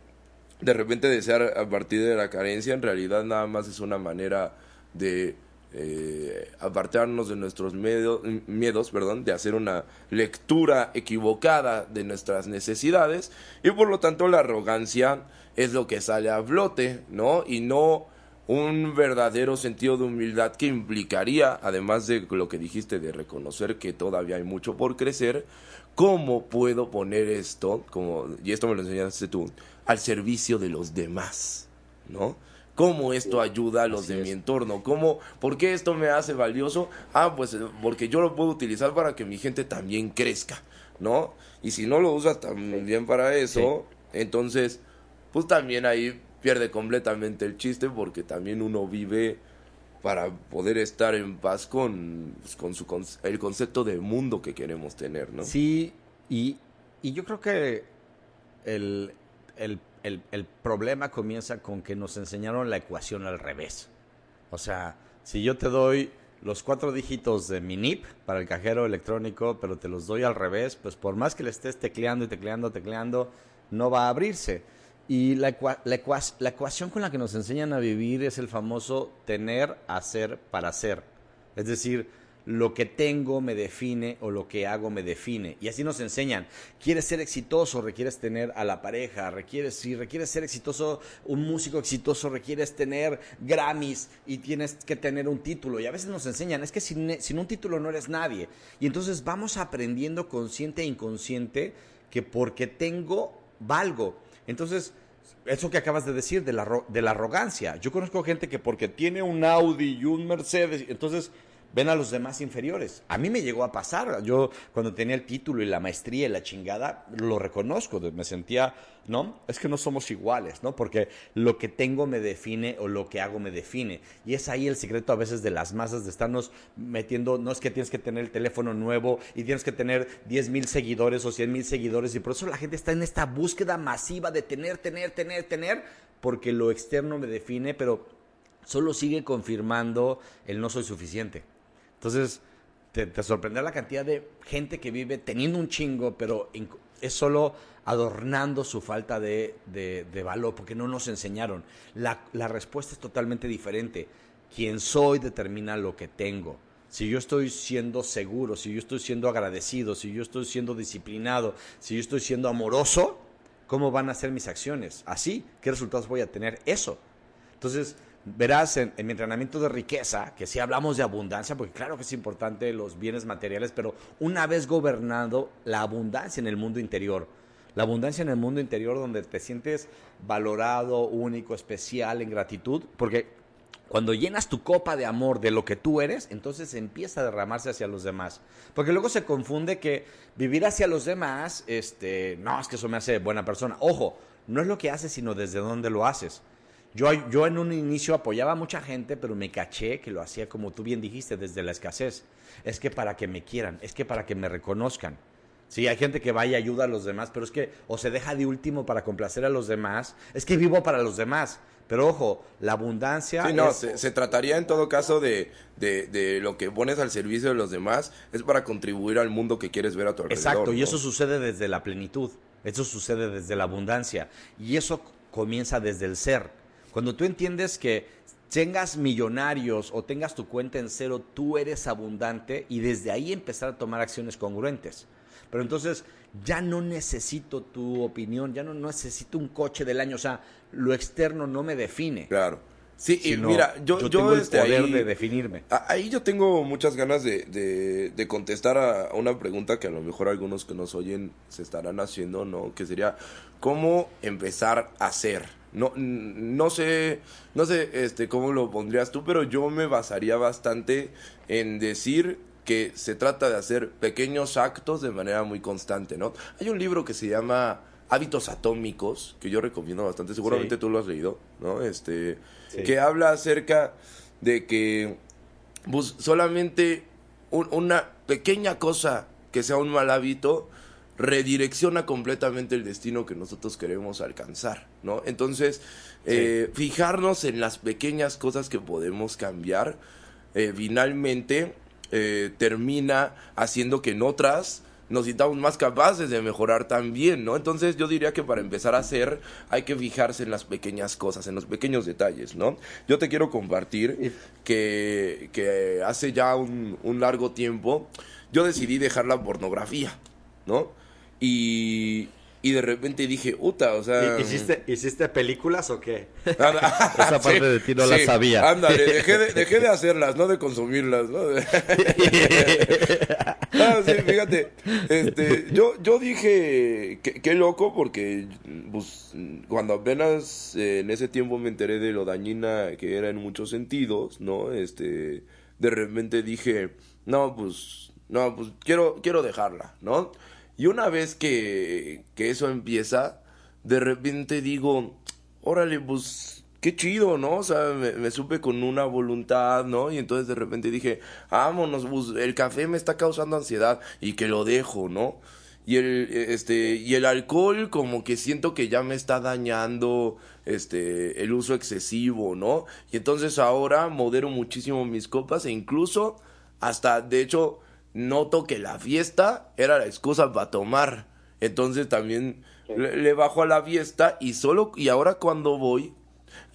de repente desear a partir de la carencia en realidad nada más es una manera de eh, apartarnos de nuestros miedos, perdón, de hacer una lectura equivocada de nuestras necesidades y por lo tanto la arrogancia es lo que sale a flote, ¿no? Y no un verdadero sentido de humildad que implicaría, además de lo que dijiste de reconocer que todavía hay mucho por crecer, ¿cómo puedo poner esto, como, y esto me lo enseñaste tú, al servicio de los demás, ¿no? Cómo esto ayuda a los de mi entorno, cómo, por qué esto me hace valioso, ah, pues eh, porque yo lo puedo utilizar para que mi gente también crezca, ¿no? Y si no lo usas también para eso, entonces, pues también ahí pierde completamente el chiste porque también uno vive para poder estar en paz con, pues, con su, el concepto de mundo que queremos tener, ¿no? Sí, y, y yo creo que el, el el, problema comienza con que nos enseñaron la ecuación al revés. O sea, si yo te doy los cuatro dígitos de mi NIP para el cajero electrónico, pero te los doy al revés, pues por más que le estés tecleando y tecleando, tecleando, no va a abrirse. Y la, la, la ecuación con la que nos enseñan a vivir es el famoso tener, hacer, para hacer. Es decir, lo que tengo me define o lo que hago me define. Y así nos enseñan. Quieres ser exitoso, requieres tener a la pareja, requieres, si requieres ser exitoso, un músico exitoso, requieres tener Grammys y tienes que tener un título. Y a veces nos enseñan, es que sin, sin un título no eres nadie. Y entonces vamos aprendiendo consciente e inconsciente que porque tengo, valgo. Entonces, eso que acabas de decir de la, de la arrogancia. Yo conozco gente que porque tiene un Audi y un Mercedes, entonces ven a los demás inferiores. A mí me llegó a pasar. Yo cuando tenía el título y la maestría y la chingada, lo reconozco. Me sentía, ¿no? Es que no somos iguales, ¿no? Porque lo que tengo me define o lo que hago me define. Y es ahí el secreto a veces de las masas de estarnos metiendo, no es que tienes que tener el teléfono nuevo y tienes que tener 10 mil seguidores o 100 mil seguidores. Y por eso la gente está en esta búsqueda masiva de tener, tener, tener, tener, porque lo externo me define, pero solo sigue confirmando el no soy suficiente. Entonces, te, te sorprenderá la cantidad de gente que vive teniendo un chingo, pero es solo adornando su falta de, de- de valor, porque no nos enseñaron. La, la respuesta es totalmente diferente. Quien soy determina lo que tengo. Si yo estoy siendo seguro, si yo estoy siendo agradecido, si yo estoy siendo disciplinado, si yo estoy siendo amoroso, ¿cómo van a ser mis acciones? Así, ¿qué resultados voy a tener? Eso. Entonces, verás en, mi entrenamiento de riqueza, que sí hablamos de abundancia, porque claro que es importante los bienes materiales, pero una vez gobernado la abundancia en el mundo interior, la abundancia en el mundo interior donde te sientes valorado, único, especial, en gratitud, porque cuando llenas tu copa de amor de lo que tú eres, entonces empieza a derramarse hacia los demás. Porque luego se confunde que vivir hacia los demás, este, no, es que eso me hace buena persona. Ojo, no es lo que haces, sino desde dónde lo haces. Yo, yo en un inicio apoyaba a mucha gente, pero me caché que lo hacía como tú bien dijiste, desde la escasez. Es que para que me quieran, es que para que me reconozcan. Sí, hay gente que va y ayuda a los demás, pero es que o se deja de último para complacer a los demás. Es que vivo para los demás. Pero ojo, la abundancia. Sí, no, es- se, se trataría en todo caso de, de, de lo que pones al servicio de los demás es para contribuir al mundo que quieres ver a tu alrededor. Exacto, y eso sucede desde la plenitud, eso sucede desde la abundancia, y eso comienza desde el ser. Cuando tú entiendes que tengas millonarios o tengas tu cuenta en cero, tú eres abundante y desde ahí empezar a tomar acciones congruentes. Pero entonces ya no necesito tu opinión, ya no necesito un coche del año, o sea, lo externo no me define. Claro. Sí, y mira, yo, yo, tengo el este, poder ahí- de definirme. Ahí yo tengo muchas ganas de, de, de contestar a una pregunta que a lo mejor algunos que nos oyen se estarán haciendo, ¿no? Que sería, ¿cómo empezar a hacer? No, no sé, no sé este, cómo lo pondrías tú, pero yo me basaría bastante en decir que se trata de hacer pequeños actos de manera muy constante, ¿no? Hay un libro que se llama Hábitos Atómicos, que yo recomiendo bastante, seguramente Sí. tú lo has leído, ¿no? Este, Sí. que habla acerca de que pues, solamente un- una pequeña cosa que sea un mal hábito redirecciona completamente el destino que nosotros queremos alcanzar, ¿no? Entonces, eh, fijarnos en las pequeñas cosas que podemos cambiar, eh, finalmente eh, termina haciendo que en otras nos sintamos más capaces de mejorar también, ¿no? Entonces yo diría que para empezar a hacer hay que fijarse en las pequeñas cosas, en los pequeños detalles, ¿no? Yo te quiero compartir que, que hace ya un, un largo tiempo yo decidí dejar la pornografía, ¿no? Y, y de repente dije, uta, o sea... ¿Hiciste, ¿Hiciste películas o qué? *laughs* *laughs* Esa parte de ti no la sabía. Ándale, dejé de, *laughs* dejé de hacerlas, no de consumirlas, ¿no? No, sí, fíjate, este, yo, yo dije, qué, qué loco, porque pues, cuando apenas eh, en ese tiempo me enteré de lo dañina que era en muchos sentidos, ¿no? Este, de repente dije, no, pues, no, pues quiero, quiero dejarla, ¿no? Y una vez que, que eso empieza, de repente digo, órale, pues qué chido, ¿no? O sea, me, me supe con una voluntad, ¿no? Y entonces de repente dije, vámonos, pues, el café me está causando ansiedad y que lo dejo, ¿no? Y el, este, y el alcohol como que siento que ya me está dañando, este, el uso excesivo, ¿no? Y entonces ahora modero muchísimo mis copas e incluso hasta, de hecho, noto que la fiesta era la excusa para tomar. Entonces también le, le bajo a la fiesta y solo, y ahora cuando voy,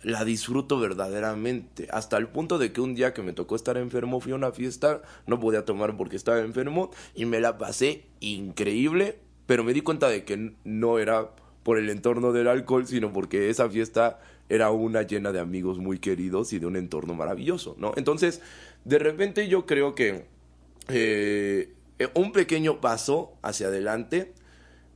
la disfruto verdaderamente. Hasta el punto de que un día que me tocó estar enfermo, fui a una fiesta, no podía tomar porque estaba enfermo y me la pasé increíble, pero me di cuenta de que no era por el entorno del alcohol, sino porque esa fiesta era una llena de amigos muy queridos y de un entorno maravilloso, ¿no? Entonces, de repente yo creo que eh, un pequeño paso hacia adelante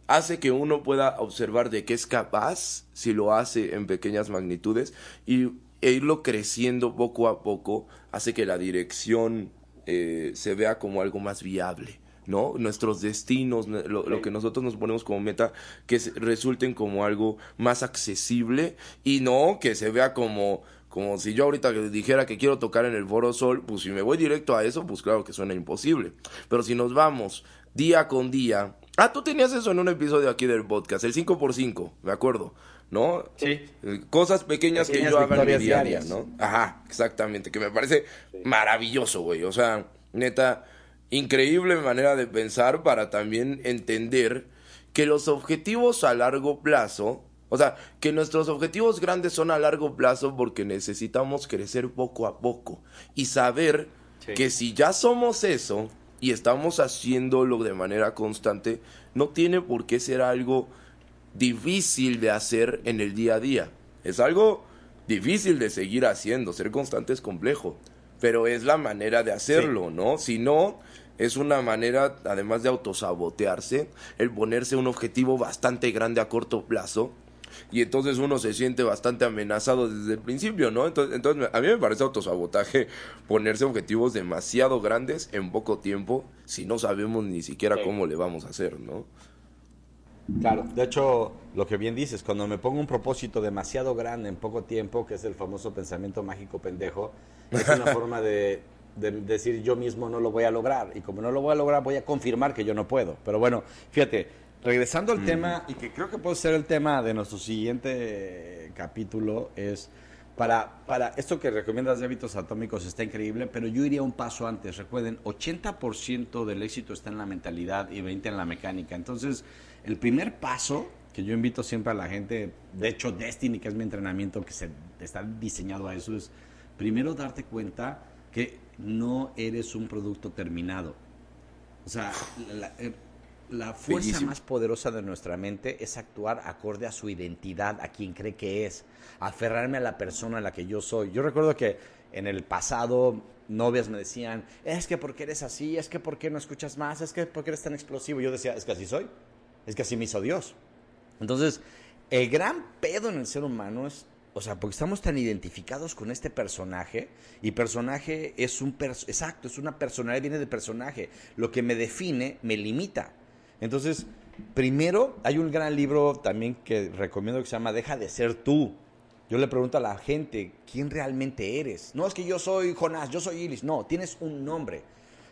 hace que uno pueda observar de qué es capaz si lo hace en pequeñas magnitudes y e irlo creciendo poco a poco hace que la dirección eh, se vea como algo más viable. ¿no? Nuestros destinos, lo, lo, que nosotros nos ponemos como meta, que resulten como algo más accesible y no que se vea como, como si yo ahorita dijera que quiero tocar en el Foro Sol, pues si me voy directo a eso, pues claro que suena imposible. Pero si nos vamos día con día, ah, tú tenías eso en un episodio aquí del podcast, el 5x5, me acuerdo. ¿no? Sí. Cosas pequeñas, pequeñas que yo haga en mi día a día, ¿no? Ajá, exactamente, que me parece maravilloso, güey. O sea, neta, increíble manera de pensar para también entender que los objetivos a largo plazo, o sea, que nuestros objetivos grandes son a largo plazo porque necesitamos crecer poco a poco y saber que si ya somos eso y estamos haciéndolo de manera constante, no tiene por qué ser algo difícil de hacer en el día a día. Es algo difícil de seguir haciendo, ser constante es complejo, pero es la manera de hacerlo, ¿no? Si no, es una manera, además de autosabotearse, el ponerse un objetivo bastante grande a corto plazo. Y entonces uno se siente bastante amenazado desde el principio, ¿no? Entonces, entonces a mí me parece autosabotaje ponerse objetivos demasiado grandes en poco tiempo si no sabemos ni siquiera cómo le vamos a hacer, ¿no? Claro, de hecho, lo que bien dices, cuando me pongo un propósito demasiado grande en poco tiempo, que es el famoso pensamiento mágico pendejo, es una *laughs* forma de de decir yo mismo no lo voy a lograr. Y como no lo voy a lograr, voy a confirmar que yo no puedo. Pero bueno, fíjate, regresando al mm. tema, y que creo que puede ser el tema de nuestro siguiente capítulo, es para, para esto que recomiendas de hábitos atómicos está increíble, pero yo iría un paso antes. Recuerden, 80% del éxito está en la mentalidad y 20% en la mecánica. Entonces, el primer paso que yo invito siempre a la gente, de hecho Destiny, que es mi entrenamiento, que se, está diseñado a eso, es primero darte cuenta que no eres un producto terminado. O sea, la, eh, fuerza más poderosa de nuestra mente es actuar acorde a su identidad, a quien cree que es, aferrarme a la persona a la que yo soy. Yo recuerdo que en el pasado novias me decían, es que porque eres así, es que porque no escuchas más, es que porque eres tan explosivo. Yo decía, es que así soy, es que así me hizo Dios. Entonces, el gran pedo en el ser humano es o sea, porque estamos tan identificados con este personaje y personaje es un exacto, es una personalidad, viene de personaje. Lo que me define me limita. Entonces, primero hay un gran libro también que recomiendo que se llama Deja de ser tú. Yo le pregunto a la gente, ¿quién realmente eres? No es que yo soy Jonás, yo soy Iris, no, tienes un nombre.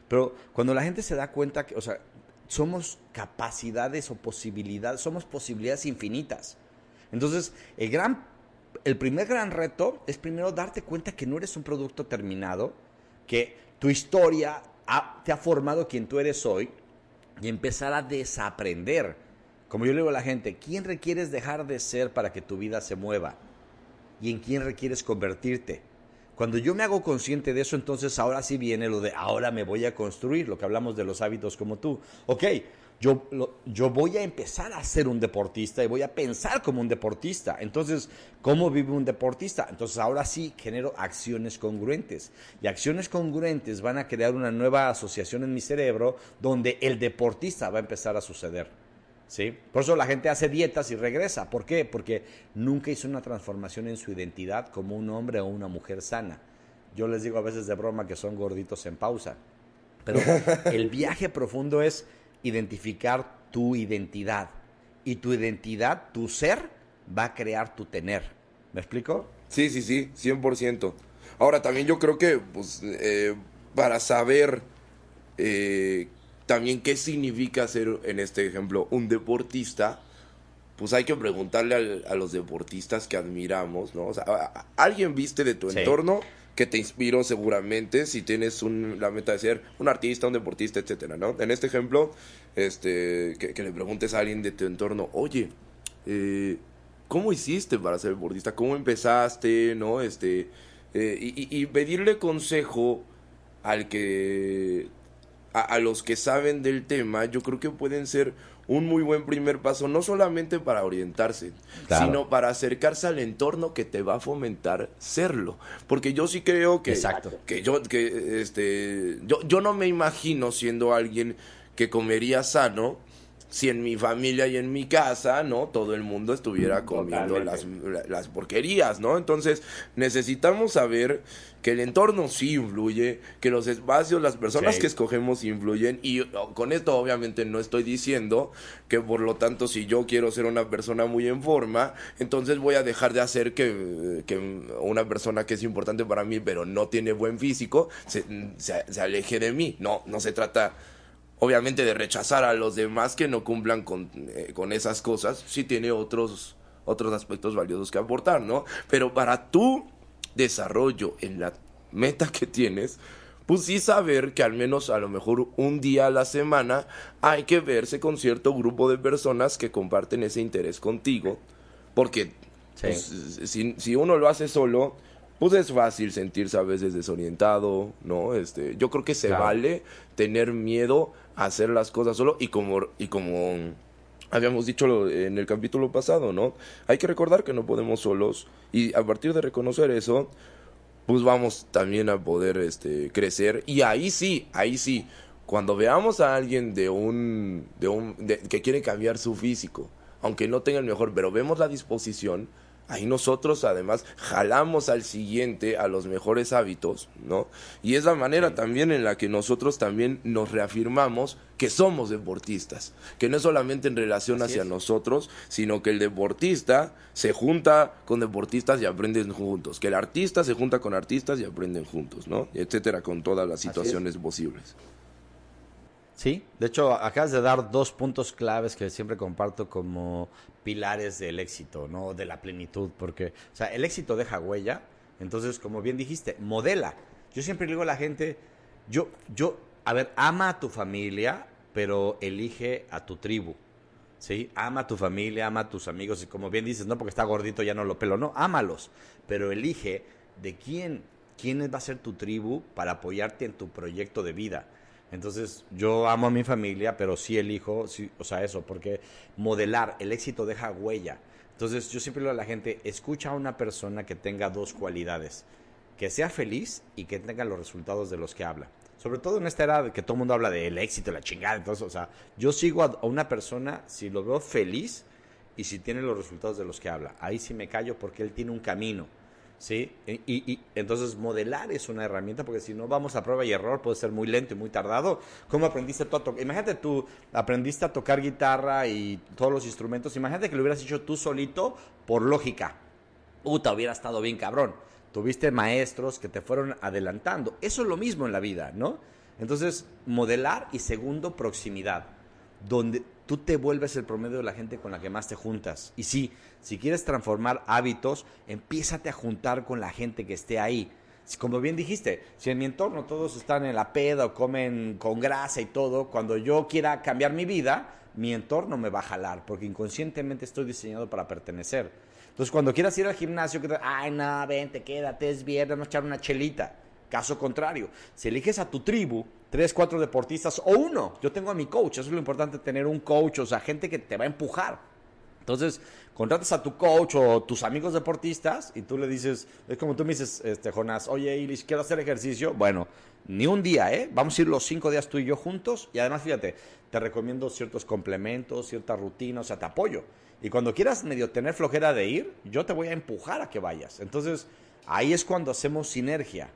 Pero cuando la gente se da cuenta que, o sea, somos capacidades o posibilidades, somos posibilidades infinitas. Entonces, el gran el primer gran reto es primero darte cuenta que no eres un producto terminado, que tu historia te ha formado quien tú eres hoy y empezar a desaprender. Como yo le digo a la gente, ¿quién requieres dejar de ser para que tu vida se mueva? ¿Y en quién requieres convertirte? Cuando yo me hago consciente de eso, entonces ahora sí viene lo de ahora me voy a construir, lo que hablamos de los hábitos como tú. Ok, yo, yo voy a empezar a ser un deportista y voy a pensar como un deportista. Entonces, ¿cómo vive un deportista? Entonces, ahora sí genero acciones congruentes. Y acciones congruentes van a crear una nueva asociación en mi cerebro donde el deportista va a empezar a suceder. ¿Sí? Por eso la gente hace dietas y regresa. ¿Por qué? Porque nunca hizo una transformación en su identidad como un hombre o una mujer sana. Yo les digo a veces de broma que son gorditos en pausa. Pero *laughs* el viaje profundo es identificar tu identidad. Y tu identidad, tu ser, va a crear tu tener. ¿Me explico? Sí, sí, sí, 100%. Ahora, también yo creo que, pues, eh, para saber eh, también qué significa ser, en este ejemplo, un deportista, pues hay que preguntarle a, los deportistas que admiramos, ¿no? O sea, ¿alguien viste de tu entorno que te inspiró seguramente si tienes la meta de ser un artista, un deportista, etcétera, ¿no? En este ejemplo, este, que, le preguntes a alguien de tu entorno, oye, eh, ¿cómo hiciste para ser deportista? ¿Cómo empezaste, no? Este, eh, y, pedirle consejo al que, a los que saben del tema, yo creo que pueden ser un muy buen primer paso, no solamente para orientarse, sino para acercarse al entorno que te va a fomentar serlo. Porque yo sí creo que, que yo, que este, yo, yo no me imagino siendo alguien que comería sano si en mi familia y en mi casa, ¿no? Todo el mundo estuviera comiendo las, las, porquerías, ¿no? Entonces, necesitamos saber que el entorno sí influye, que los espacios, las personas que escogemos influyen y con esto obviamente no estoy diciendo que por lo tanto si yo quiero ser una persona muy en forma, entonces voy a dejar de hacer que, que una persona que es importante para mí pero no tiene buen físico se, se aleje de mí. No, no se trata obviamente de rechazar a los demás que no cumplan con, eh, con esas cosas, sí tiene otros, otros aspectos valiosos que aportar, ¿no? Pero para tu desarrollo en la meta que tienes, pues sí saber que al menos a lo mejor un día a la semana hay que verse con cierto grupo de personas que comparten ese interés contigo, porque pues, si, si uno lo hace solo, pues es fácil sentirse a veces desorientado, ¿no? Este, yo creo que se vale tener miedo hacer las cosas solo y como y como habíamos dicho en el capítulo pasado, ¿no? Hay que recordar que no podemos solos y a partir de reconocer eso, pues vamos también a poder este crecer y ahí sí, ahí sí, cuando veamos a alguien de un de un que quiere cambiar su físico, aunque no tenga el mejor, pero vemos la disposición, ahí nosotros además jalamos al siguiente a los mejores hábitos, ¿no? Y es la manera también en la que nosotros también nos reafirmamos que somos deportistas, que no es solamente en relación hacia nosotros, sino que el deportista se junta con deportistas y aprenden juntos, que el artista se junta con artistas y aprenden juntos, ¿no? Etcétera, con todas las situaciones posibles. Sí, de hecho acabas de dar dos puntos claves que siempre comparto como pilares del éxito, ¿no? De la plenitud, porque, o sea, el éxito deja huella, entonces, como bien dijiste, modela. Yo siempre digo a la gente, yo, yo, a ver, ama a tu familia, pero elige a tu tribu, ¿sí? Ama a tu familia, ama a tus amigos, y como bien dices, no porque está gordito ya no lo pelo, no, ámalos, pero elige de quién, quién va a ser tu tribu para apoyarte en tu proyecto de vida. Entonces, yo amo a mi familia, pero sí elijo, sí, o sea, eso, porque modelar, el éxito deja huella. Entonces, yo siempre digo a la gente, escucha a una persona que tenga dos cualidades, que sea feliz y que tenga los resultados de los que habla. Sobre todo en esta era que todo el mundo habla del éxito, la chingada, entonces, o sea, yo sigo a una persona si lo veo feliz y si tiene los resultados de los que habla. Ahí sí me callo porque él tiene un camino ¿sí? Y, y, entonces modelar es una herramienta porque si no vamos a prueba y error puede ser muy lento y muy tardado. ¿Cómo aprendiste tú a tocar? Imagínate tú aprendiste a tocar guitarra y todos los instrumentos. Imagínate que lo hubieras hecho tú solito por lógica. Puta, hubiera estado bien cabrón. Tuviste maestros que te fueron adelantando. Eso es lo mismo en la vida, ¿no? Entonces, modelar y segundo, proximidad. Donde tú te vuelves el promedio de la gente con la que más te juntas. Y sí, si quieres transformar hábitos, empiézate a juntar con la gente que esté ahí. Como bien dijiste, si en mi entorno todos están en la peda o comen con grasa y todo, cuando yo quiera cambiar mi vida, mi entorno me va a jalar, porque inconscientemente estoy diseñado para pertenecer. Entonces, cuando quieras ir al gimnasio, que ay, no, vente, quédate, es viernes, vamos a echar una chelita. Caso contrario, si eliges a tu tribu, tres, cuatro deportistas o uno, yo tengo a mi coach, eso es lo importante, tener un coach, o sea, gente que te va a empujar. Entonces, contratas a tu coach o tus amigos deportistas y tú le dices, es como tú me dices, este, Jonás, oye, Iris, quiero hacer ejercicio. Bueno, ni un día, ¿eh? Vamos a ir los cinco días tú y yo juntos y además, fíjate, te recomiendo ciertos complementos, cierta rutina, o sea, te apoyo. Y cuando quieras medio tener flojera de ir, yo te voy a empujar a que vayas. Entonces, ahí es cuando hacemos sinergia.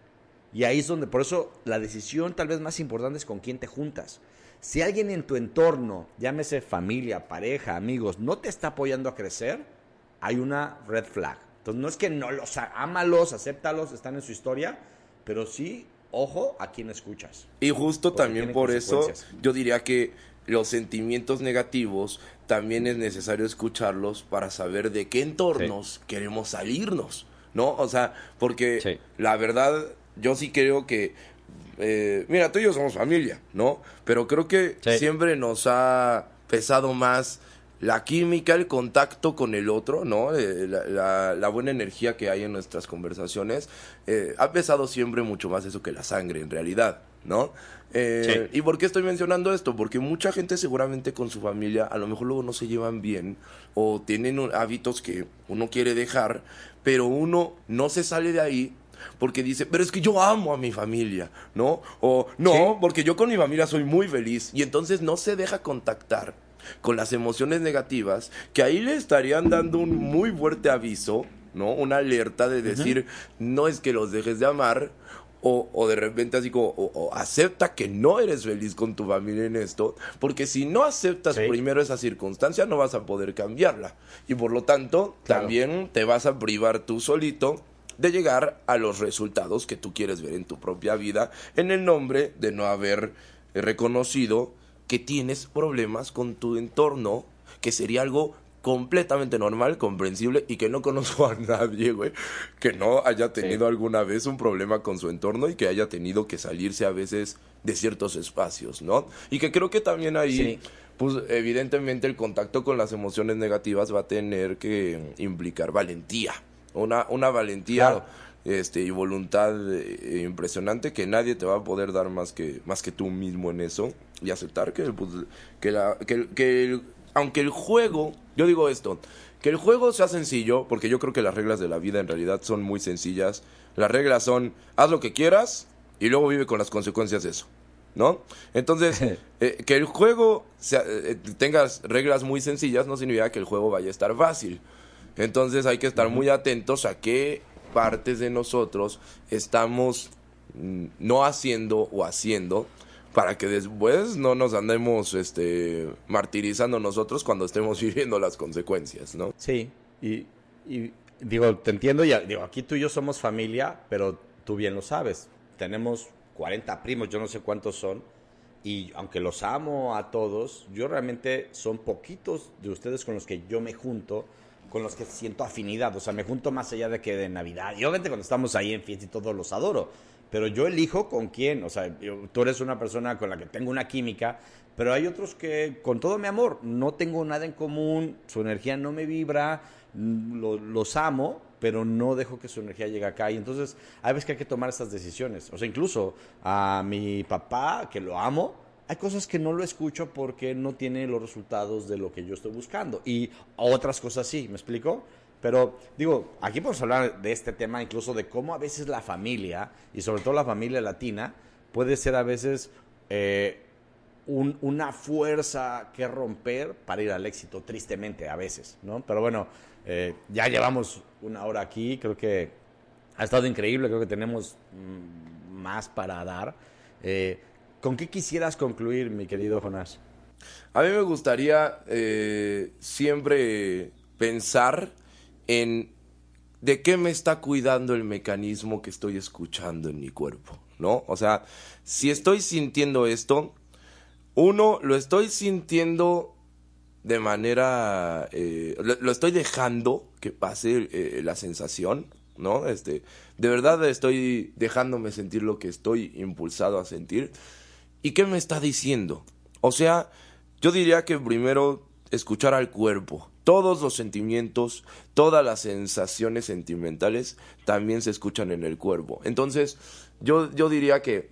Y ahí es donde, por eso la decisión tal vez más importante es con quién te juntas. Si alguien en tu entorno, llámese familia, pareja, amigos, no te está apoyando a crecer, hay una red flag. Entonces no es que no los ámalos, acéptalos, están en su historia, pero sí, ojo a quién escuchas. Y justo también por eso yo diría que los sentimientos negativos también es necesario escucharlos para saber de qué entornos queremos salirnos, ¿no? O sea, porque la verdad yo sí creo que, eh, mira, tú y yo somos familia, ¿no? Pero creo que siempre nos ha pesado más la química, el contacto con el otro, ¿no? Eh, la, buena energía que hay en nuestras conversaciones. Eh, ha pesado siempre mucho más eso que la sangre, en realidad, ¿no? ¿Y por qué estoy mencionando esto? Porque mucha gente seguramente con su familia a lo mejor luego no se llevan bien o tienen hábitos que uno quiere dejar, pero uno no se sale de ahí porque dice, pero es que yo amo a mi familia, ¿no? O no, porque yo con mi familia soy muy feliz y entonces no se deja contactar con las emociones negativas, que ahí le estarían dando un muy fuerte aviso, ¿no? Una alerta de decir, no es que los dejes de amar, o, o, de repente así como, o, acepta que no eres feliz con tu familia en esto, porque si no aceptas primero esa circunstancia no vas a poder cambiarla. Y por lo tanto, también te vas a privar tú solito de llegar a los resultados que tú quieres ver en tu propia vida en el nombre de no haber reconocido que tienes problemas con tu entorno, que sería algo completamente normal, comprensible y que no conozco a *laughs* nadie, güey, que no haya tenido alguna vez un problema con su entorno y que haya tenido que salirse a veces de ciertos espacios, ¿no? Y que creo que también ahí, pues evidentemente el contacto con las emociones negativas va a tener que implicar valentía, una, una valentía este, y voluntad eh, impresionante que nadie te va a poder dar más que, más que tú mismo en eso y aceptar que, pues, que, la, que, que aunque el juego, yo digo esto, que el juego sea sencillo, porque yo creo que las reglas de la vida en realidad son muy sencillas. Las reglas son, haz lo que quieras y luego vive con las consecuencias de eso. ¿No? Entonces, *laughs* eh, que el juego sea, eh, tengas reglas muy sencillas no significa que el juego vaya a estar fácil. Entonces hay que estar muy atentos a qué partes de nosotros estamos mm, no haciendo o haciendo para que después no nos andemos este martirizando nosotros cuando estemos *laughs* viviendo las consecuencias, ¿no? Sí, y, digo, te entiendo, ya, digo, aquí tú y yo somos familia, pero tú bien lo sabes, tenemos 40 primos, yo no sé cuántos son, y aunque los amo a todos, yo realmente son poquitos de ustedes con los que yo me junto, con los que siento afinidad, o sea, me junto más allá de que de Navidad, y obviamente cuando estamos ahí en fiesta y todos los adoro, pero yo elijo con quién, o sea, tú eres una persona con la que tengo una química, pero hay otros que con todo mi amor no tengo nada en común, su energía no me vibra, los amo, pero no dejo que su energía llegue acá. Y entonces hay veces que hay que tomar estas decisiones. O sea, incluso a mi papá, que lo amo, hay cosas que no lo escucho porque no tiene los resultados de lo que yo estoy buscando. Y otras cosas sí, ¿me explico? Pero digo, aquí podemos hablar de este tema, incluso de cómo a veces la familia, y sobre todo la familia latina, puede ser a veces eh, una fuerza que romper para ir al éxito, tristemente a veces, ¿no? Pero bueno, eh, ya llevamos una hora aquí, creo que ha estado increíble, creo que tenemos mm, más para dar. Eh, ¿Con qué quisieras concluir, mi querido Jonás? A mí me gustaría siempre pensar en de qué me está cuidando el mecanismo que estoy escuchando en mi cuerpo, ¿no? O sea, si estoy sintiendo esto, uno, lo estoy sintiendo de manera, eh, lo, estoy dejando que pase eh, la sensación, ¿no? Este, de verdad estoy dejándome sentir lo que estoy impulsado a sentir. ¿Y qué me está diciendo? O sea, yo diría que primero escuchar al cuerpo, todos los sentimientos, todas las sensaciones sentimentales también se escuchan en el cuerpo. Entonces, yo, yo diría que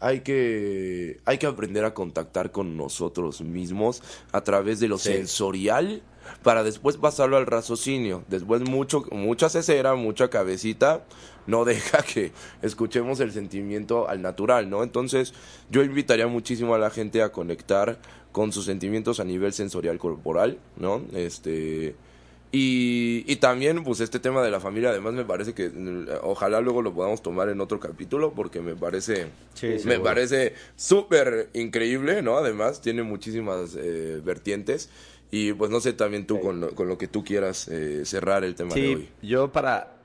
hay que hay que aprender a contactar con nosotros mismos a través de lo sensorial para después pasarlo al raciocinio. Después mucho mucha cesera, mucha cabecita no *laughs* deja que escuchemos el sentimiento al natural, ¿no? Entonces, yo invitaría muchísimo a la gente a conectar con sus sentimientos a nivel sensorial corporal, ¿no? Este y, y, también, pues, este tema de la familia, además me parece que ojalá luego lo podamos tomar en otro capítulo, porque me parece, me parece súper increíble, ¿no? Además, tiene muchísimas eh, vertientes. Y pues no sé también tú con, lo, con lo que tú quieras eh, cerrar el tema de hoy. Yo para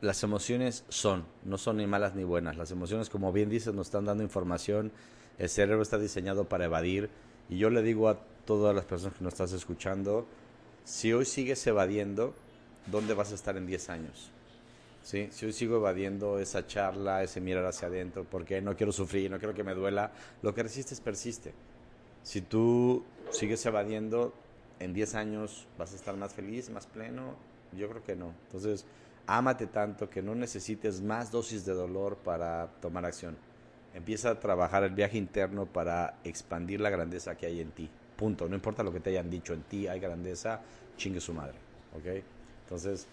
las emociones son, no son ni malas ni buenas. Las emociones, como bien dices, nos están dando información. El cerebro está diseñado para evadir y yo le digo a todas las personas que nos estás escuchando, si hoy sigues evadiendo, ¿dónde vas a estar en 10 años? ¿Sí? Si hoy sigo evadiendo esa charla, ese mirar hacia adentro, porque no quiero sufrir, no quiero que me duela, lo que resistes persiste. Si tú sigues evadiendo, en 10 años vas a estar más feliz, más pleno, yo creo que no. Entonces, ámate tanto que no necesites más dosis de dolor para tomar acción. Empieza a trabajar el viaje interno para expandir la grandeza que hay en ti. Punto. No importa lo que te hayan dicho, en ti hay grandeza, chingue su madre. ¿Ok? Entonces,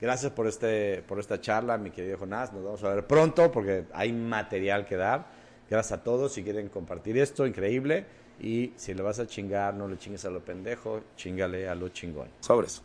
gracias por, este, por esta charla, mi querido Jonás. Nos vamos a ver pronto porque hay material que dar. Gracias a todos. Si quieren compartir esto, increíble. Y si le vas a chingar, no le chingues a lo pendejo, chingale a lo chingón. Sobres.